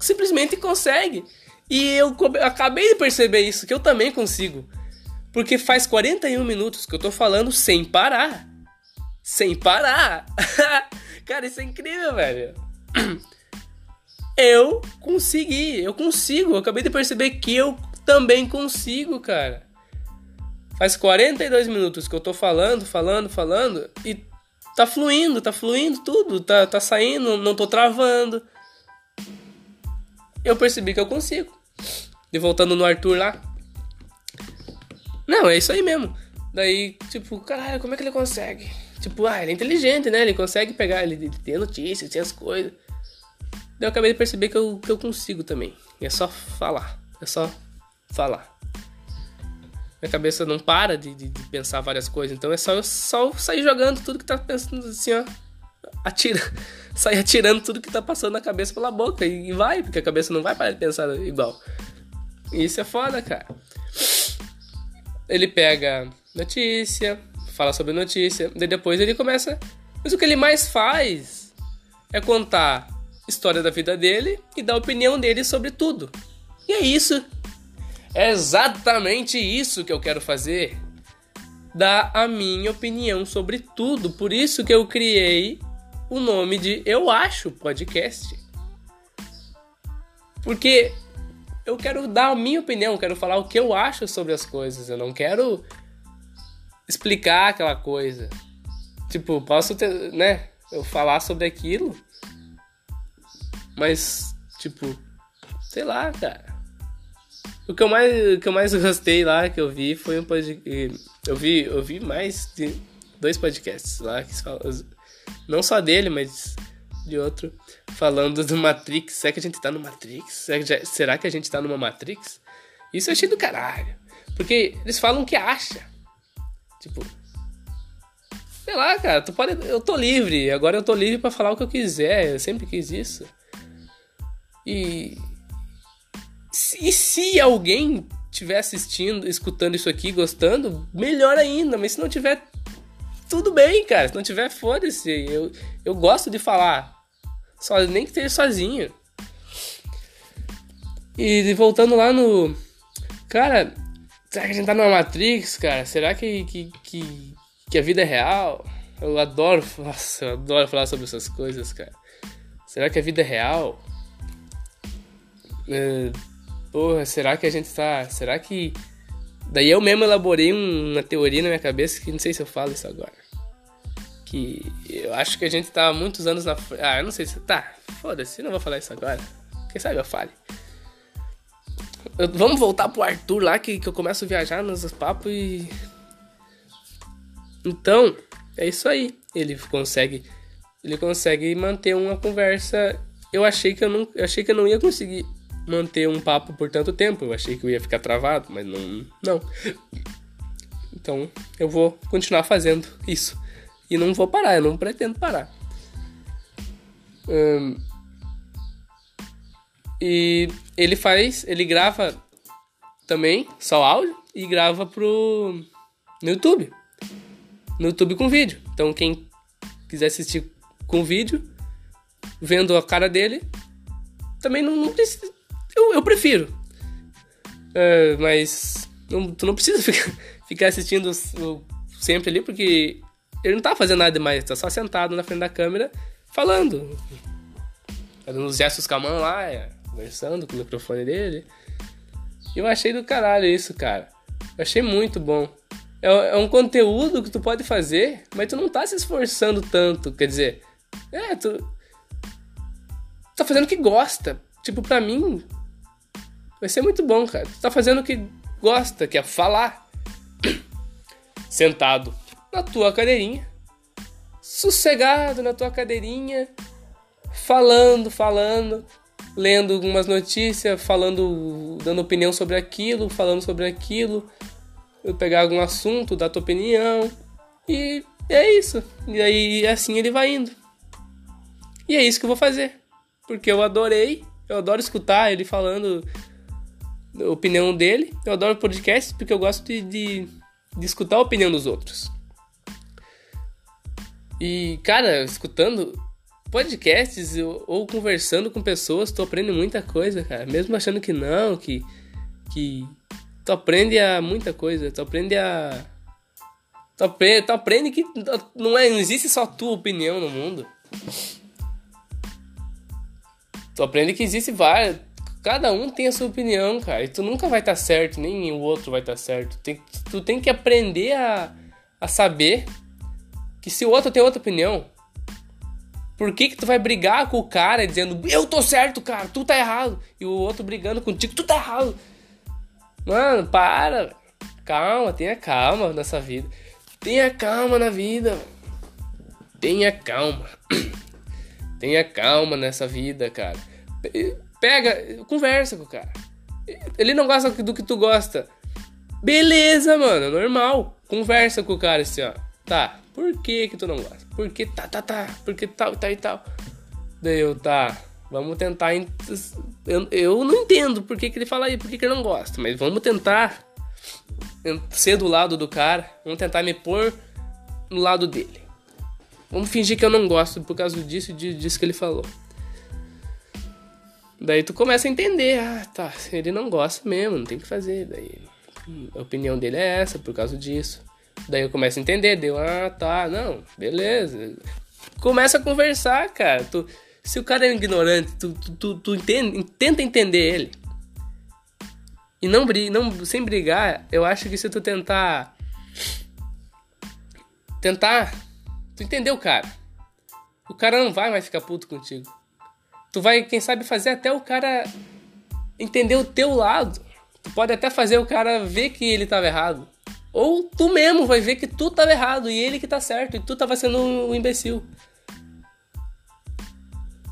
simplesmente consegue. E eu acabei de perceber isso, que eu também consigo. Porque faz 41 minutos que eu tô falando sem parar. Sem parar. Cara, isso é incrível, velho. Eu consegui, eu consigo. Eu acabei de perceber que eu também consigo, cara. Faz 42 minutos que eu tô falando, falando, falando e tá fluindo, tá fluindo tudo, tá, tá saindo, não tô travando eu percebi que eu consigo. E voltando no Arthur lá. Não, é isso aí mesmo. Daí, tipo, caralho, como é que ele consegue? Tipo, ah, ele é inteligente, né? Ele consegue pegar, ele, ele tem notícias, tem as coisas. Daí eu acabei de perceber que eu, que eu consigo também. É só falar. É só falar. Minha cabeça não para de, de, de pensar várias coisas. Então é só eu só sair jogando tudo que tá pensando assim, ó. Atira sair atirando tudo que tá passando na cabeça pela boca. E vai, porque a cabeça não vai parar de pensar igual. Isso é foda, cara. Ele pega notícia, fala sobre notícia, daí depois ele começa. Mas o que ele mais faz é contar história da vida dele e dar a opinião dele sobre tudo. E é isso. É exatamente isso que eu quero fazer. Dar a minha opinião sobre tudo. Por isso que eu criei o nome de Eu Acho Podcast. Porque eu quero dar a minha opinião, quero falar o que eu acho sobre as coisas. Eu não quero explicar aquela coisa. Tipo, posso ter, né? Eu falar sobre aquilo. Mas, tipo, sei lá, cara. O que eu mais, o que eu mais gostei lá que eu vi foi um podcast. Eu vi, eu vi mais de dois podcasts lá que não só dele, mas de outro, falando do Matrix. Será que a gente tá no Matrix? Será que a gente tá numa Matrix? Isso eu achei do caralho. Porque eles falam o que acha. Tipo. Sei lá, cara, tu pode. Eu tô livre. Agora eu tô livre para falar o que eu quiser. Eu sempre quis isso. E. E se alguém estiver assistindo, escutando isso aqui, gostando, melhor ainda. Mas se não tiver, tudo bem, cara. Se não tiver, foda-se. Eu, eu gosto de falar. Só, nem que esteja sozinho. E voltando lá no. Cara, será que a gente tá numa Matrix, cara? Será que, que, que, que a vida é real? Eu adoro. Nossa, eu adoro falar sobre essas coisas, cara. Será que a vida é real? Uh, porra, será que a gente tá. Será que. Daí eu mesmo elaborei uma teoria na minha cabeça que não sei se eu falo isso agora que eu acho que a gente tá muitos anos na Ah, eu não sei se. Tá, foda-se, não vou falar isso agora. Quem sabe eu fale. Vamos voltar pro Arthur lá, que, que eu começo a viajar nos papos e. Então, é isso aí. Ele consegue ele consegue manter uma conversa. Eu achei que eu não, eu achei que eu não ia conseguir manter um papo por tanto tempo. Eu achei que eu ia ficar travado, mas não, não. Então, eu vou continuar fazendo isso. E não vou parar, eu não pretendo parar. Hum, e ele faz, ele grava também, só áudio, e grava pro no YouTube. No YouTube com vídeo. Então quem quiser assistir com vídeo, vendo a cara dele, também não, não precisa. Eu, eu prefiro. É, mas não, tu não precisa ficar, ficar assistindo sempre ali, porque ele não tá fazendo nada demais, tá só sentado na frente da câmera falando. Fazendo os gestos com a mão lá, é, conversando com o microfone dele. Eu achei do caralho isso, cara. Eu achei muito bom. É, é, um conteúdo que tu pode fazer, mas tu não tá se esforçando tanto. Quer dizer, é, tu. Tá fazendo o que gosta. Tipo, pra mim. Vai ser muito bom, cara. Tu tá fazendo o que gosta, que é falar. Sentado na tua cadeirinha. Sossegado na tua cadeirinha. Falando, falando lendo algumas notícias, falando, dando opinião sobre aquilo, falando sobre aquilo, eu pegar algum assunto, dar tua opinião, e é isso. E aí assim ele vai indo. E é isso que eu vou fazer. Porque eu adorei, eu adoro escutar ele falando a opinião dele. Eu adoro podcast porque eu gosto de, de, de escutar a opinião dos outros. E, cara, escutando, podcasts ou conversando com pessoas, tu aprende muita coisa, cara. Mesmo achando que não, que. que tu aprende a muita coisa. Tu aprende a. Tu aprende, tu aprende que não, é, não existe só tua opinião no mundo. Tu aprende que existe várias. Cada um tem a sua opinião, cara. E tu nunca vai estar tá certo, nem o outro vai estar tá certo. Tem, tu tem que aprender a, a saber que se o outro tem outra opinião, por que que tu vai brigar com o cara dizendo eu tô certo, cara, tu tá errado? E o outro brigando contigo, tu tá errado. Mano, para. Calma, tenha calma nessa vida. Tenha calma na vida. Tenha calma. tenha calma nessa vida, cara. Pega, conversa com o cara. Ele não gosta do que tu gosta. Beleza, mano, normal. Conversa com o cara assim, ó. Tá, por que que tu não gosta? Porque tá, tá, tá, porque tal, tá e tal. Daí eu, tá, vamos tentar. Eu, eu não entendo por que, que ele fala aí, por que, que ele não gosta, mas vamos tentar ser do lado do cara, vamos tentar me pôr no lado dele. Vamos fingir que eu não gosto por causa disso e disso que ele falou. Daí tu começa a entender, ah, tá, ele não gosta mesmo, não tem o que fazer. Daí a opinião dele é essa por causa disso. Daí eu começo a entender, deu, ah, tá, não, beleza. Começa a conversar, cara. Tu, se o cara é ignorante, tu, tu, tu, tu entende, tenta entender ele. E não, não sem brigar, eu acho que se tu tentar. Tentar. Tu entendeu, cara? O cara não vai mais ficar puto contigo. Tu vai, quem sabe, fazer até o cara entender o teu lado. Tu pode até fazer o cara ver que ele estava errado. Ou tu mesmo vai ver que tu tava errado e ele que tá certo e tu tava sendo um imbecil.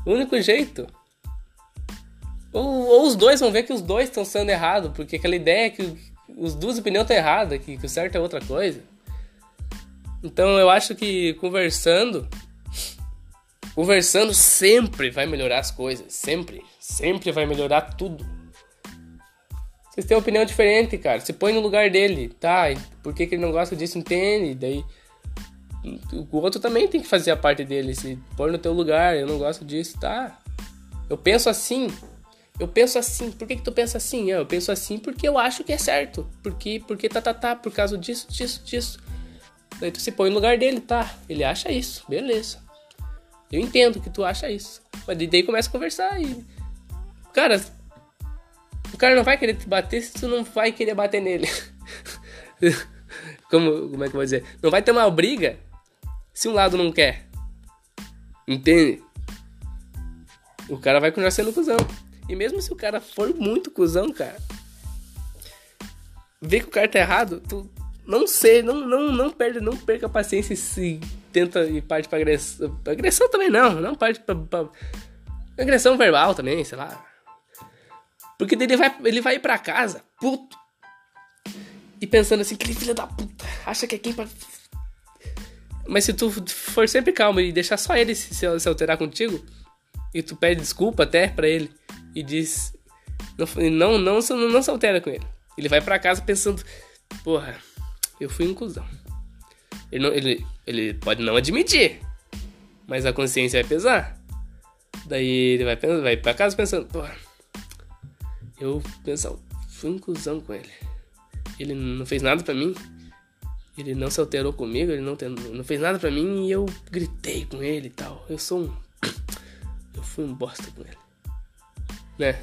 O único jeito. Ou, ou os dois vão ver que os dois estão sendo errados, porque aquela ideia é que os duas opiniões estão erradas, que, que o certo é outra coisa. Então eu acho que conversando. Conversando sempre vai melhorar as coisas. Sempre. Sempre vai melhorar tudo. Vocês têm opinião diferente, cara. Se põe no lugar dele, tá? Por que, que ele não gosta disso? Entende? Daí. O outro também tem que fazer a parte dele. Se põe no teu lugar, eu não gosto disso, tá? Eu penso assim. Eu penso assim. Por que, que tu pensa assim? Eu penso assim porque eu acho que é certo. Porque, porque tá, tá, tá, por causa disso, disso, disso. Daí tu se põe no lugar dele, tá? Ele acha isso, beleza. Eu entendo que tu acha isso. Mas daí começa a conversar e. Cara, cara não vai querer te bater se tu não vai querer bater nele. como, como é que eu vou dizer? Não vai ter uma briga se um lado não quer. Entende? O cara vai continuar sendo cuzão. E mesmo se o cara for muito cuzão, cara, ver que o cara tá errado, tu não sei, não, não, não, perde, não perca a paciência e se tenta e parte pra agressão. Agressão também não, não parte pra, pra agressão verbal também, sei lá. Porque ele vai, ele vai ir pra casa, puto. E pensando assim, aquele filho da puta, acha que é quem pra. Mas se tu for sempre calmo e deixar só ele se, se alterar contigo, e tu pede desculpa até pra ele, e diz. Não, não, não, não se altera com ele. Ele vai pra casa pensando, porra, eu fui um cuzão. Ele, não, ele, ele pode não admitir, mas a consciência vai pesar. Daí ele vai, vai pra casa pensando, porra, eu pensava, fui um cuzão com ele. Ele não fez nada pra mim. Ele não se alterou comigo, ele não, tem, não fez nada pra mim e eu gritei com ele e tal. Eu sou um. Eu fui um bosta com ele. Né?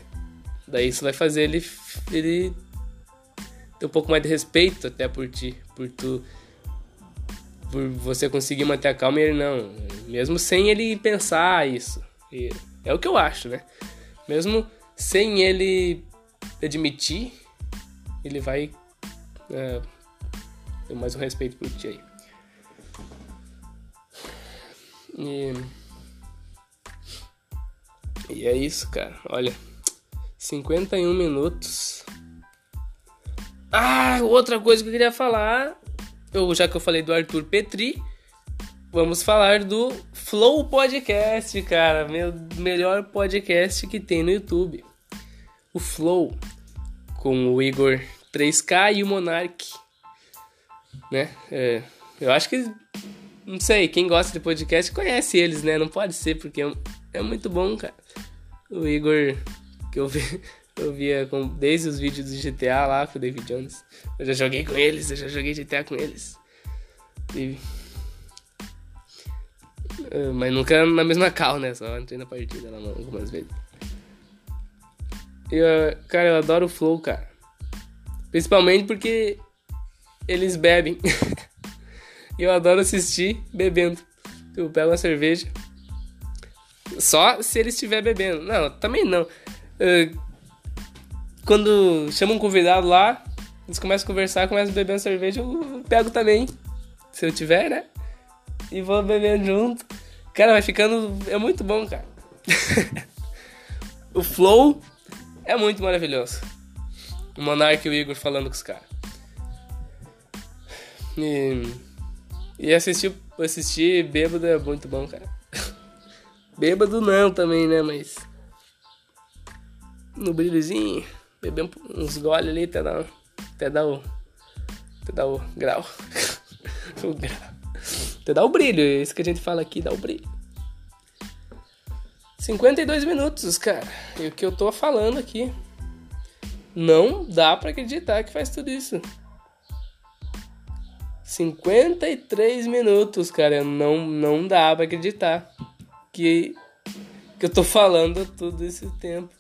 Daí isso vai fazer ele, ele ter um pouco mais de respeito até por ti, por tu. Por você conseguir manter a calma e ele não. Mesmo sem ele pensar isso. E é o que eu acho, né? Mesmo sem ele admitir, ele vai é, ter mais um respeito ti aí. E, e é isso, cara. Olha, 51 minutos. Ah, outra coisa que eu queria falar. Eu, já que eu falei do Arthur Petri, vamos falar do Flow Podcast, cara. Meu melhor podcast que tem no YouTube. O Flow, com o Igor 3K e o Monark. Né? É, eu acho que. Não sei, quem gosta de podcast conhece eles, né? Não pode ser, porque é, é muito bom, cara. O Igor, que eu vi, eu via com, desde os vídeos do GTA lá com o David Jones. Eu já joguei com eles, eu já joguei GTA com eles. E... Uh, mas nunca na mesma cal, né? Só entrei na partida lá algumas vezes. E, uh, cara, eu adoro o Flow, cara. Principalmente porque eles bebem. e eu adoro assistir bebendo. Eu pego uma cerveja. Só se ele estiver bebendo. Não, também não. Quando chama um convidado lá, eles começam a conversar, começam a beber uma cerveja, eu pego também. Se eu tiver, né? E vou bebendo junto. Cara, vai ficando. É muito bom, cara. o flow é muito maravilhoso. O Monark e o Igor falando com os caras. E, e assistir, assistir bêbado é muito bom, cara. bêbado não também, né? Mas. No brilhozinho beber uns goles ali até dar, até dar o. Até dar o grau. o grau. Até dar o brilho, é isso que a gente fala aqui, dá o brilho. 52 minutos, cara. E o que eu tô falando aqui. Não dá para acreditar que faz tudo isso. 53 minutos, cara. Não, não dá pra acreditar que, que eu tô falando tudo esse tempo.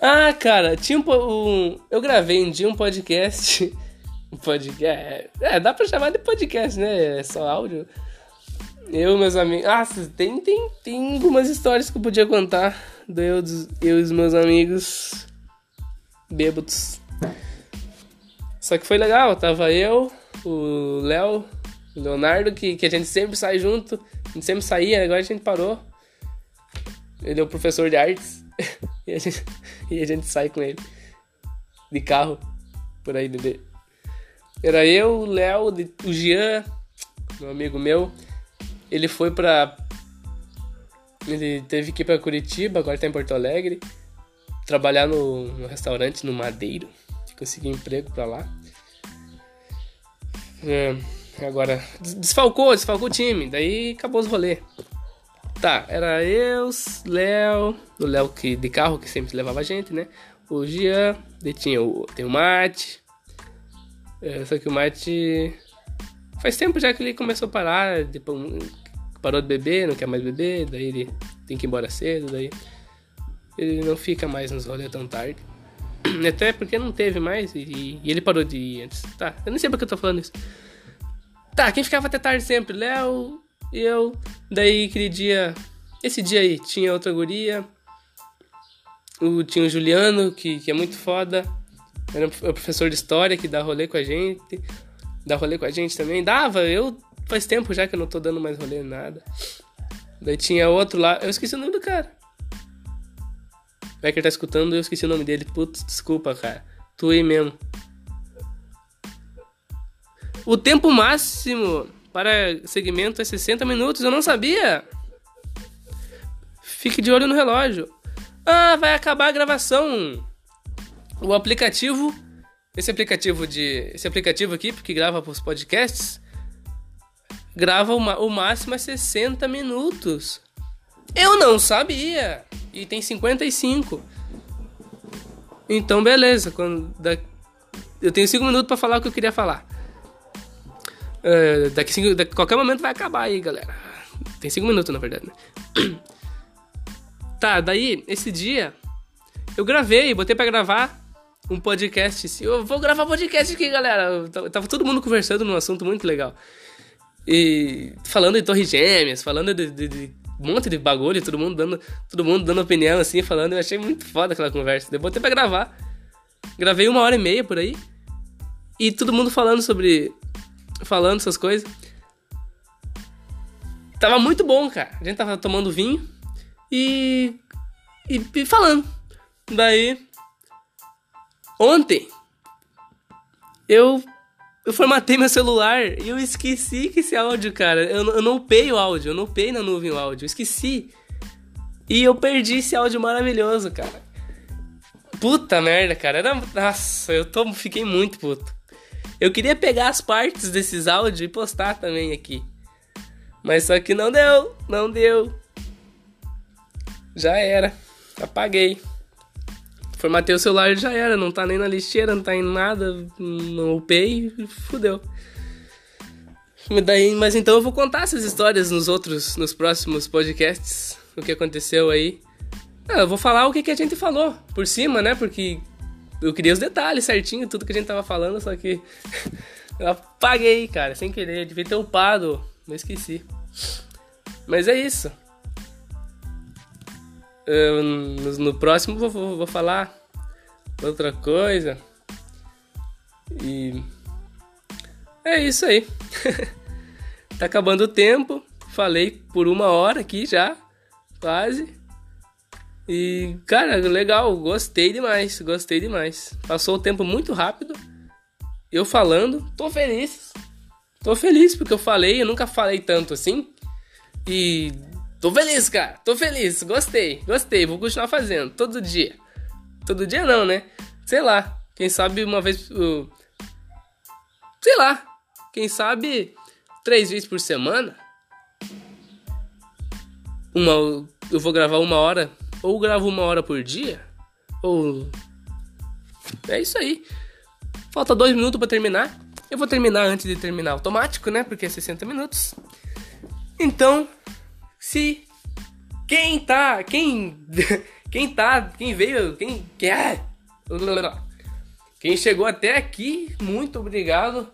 Ah, cara, tinha um, um, Eu gravei um dia um podcast. Um podcast. É, dá pra chamar de podcast, né? É só áudio. Eu meus amigos. Ah, tem, tem, tem algumas histórias que eu podia contar. Do eu, eu e os meus amigos bêbados. Só que foi legal, tava eu, o Léo, o Leonardo, que, que a gente sempre sai junto. A gente sempre saía, agora a gente parou. Ele é o professor de artes. e, a gente, e a gente sai com ele. De carro. Por aí, bebê. Era eu, o Léo, o Jean, meu amigo meu. Ele foi pra. Ele teve que ir pra Curitiba, agora tá em Porto Alegre. Trabalhar no, no restaurante no Madeiro. Consegui emprego pra lá. É, agora, desfalcou, desfalcou o time. Daí acabou os rolês. Tá, era eu, Léo, o Léo que, de carro que sempre levava a gente, né? O Jean, daí tinha o, tem o Mate. É, só que o Mate. Faz tempo já que ele começou a parar, depois, parou de beber, não quer mais beber, daí ele tem que ir embora cedo, daí ele não fica mais nos rolês tão tarde. Até porque não teve mais e, e, ele parou de ir antes. Tá, eu nem sei porque eu tô falando isso. Tá, quem ficava até tarde sempre? Léo, eu, daí aquele dia, esse dia aí, tinha outra guria, o, tinha o Juliano, que, que é muito foda, era o professor de história que dá rolê com a gente. Dar rolê com a gente também. Dava, eu faz tempo já que eu não tô dando mais rolê nada. Daí tinha outro lá, eu esqueci o nome do cara. O Becker tá escutando eu esqueci o nome dele. Putz, desculpa, cara. Tu aí mesmo. O tempo máximo para segmento é 60 minutos, eu não sabia. Fique de olho no relógio. Ah, vai acabar a gravação. O aplicativo, esse aplicativo de, esse aplicativo aqui que grava os podcasts, grava o, o máximo é 60 minutos. Eu não sabia. E tem 55. Então beleza, quando da, eu tenho 5 minutos para falar o que eu queria falar. Uh, daqui, cinco, qualquer momento vai acabar aí, galera. Tem 5 minutos, na verdade, né? Tá, daí, esse dia, eu gravei, botei para gravar um podcast. Eu vou gravar podcast aqui, galera. Tava todo mundo conversando num assunto muito legal. E falando de Torre Gêmeas, falando de, de, de um monte de bagulho, todo mundo dando, todo mundo dando opinião assim, falando. Eu achei muito foda aquela conversa. Eu botei pra gravar. Gravei uma hora e meia por aí. E todo mundo falando sobre. Falando essas coisas. Tava muito bom, cara. A gente tava tomando vinho e, e, e falando. Daí, ontem, eu, eu formatei meu celular e eu esqueci que esse áudio, cara, eu, eu não upei o áudio, eu não upei na nuvem o áudio, eu esqueci. E eu perdi esse áudio maravilhoso, cara. Puta merda, cara. Era, nossa, eu tô, fiquei muito puto. Eu queria pegar as partes desses áudios e postar também aqui. Mas só que não deu, não deu já era. Apaguei. Formatei o celular e já era. Não tá nem na lixeira, não tá em nada. Não upei, fudeu. Daí, mas então eu vou contar essas histórias nos outros, nos próximos podcasts. O que aconteceu aí. Ah, eu vou falar o que, que a gente falou por cima, né? Porque eu queria os detalhes certinho, tudo que a gente tava falando, só que eu apaguei, cara, sem querer. Devia ter upado, mas esqueci. Mas é isso. No, no, próximo vou, vou, vou falar outra coisa. E é isso aí. tá acabando o tempo. Falei por uma hora aqui já, quase. E, cara, legal, gostei demais, gostei demais. Passou o tempo muito rápido. Eu falando, tô feliz. Tô feliz porque eu falei, eu nunca falei tanto assim. E Tô feliz, cara. Tô feliz. Gostei. Gostei. Vou continuar fazendo. Todo dia. Todo dia não, né? Sei lá. Quem sabe uma vez. Uh... Sei lá. Quem sabe três vezes por semana. Uma. Eu vou gravar uma hora. Ou gravo uma hora por dia. Ou. É isso aí. Falta dois minutos para terminar. Eu vou terminar antes de terminar automático, né? Porque é 60 minutos. Então, se quem tá, quem quem tá, quem veio, quem quer, quem chegou até aqui, muito obrigado.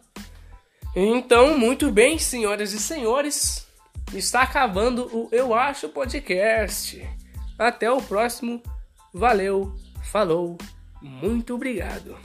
Então, muito bem, senhoras e senhores, está acabando o Eu Acho Podcast. Até o próximo. Valeu, falou, muito obrigado.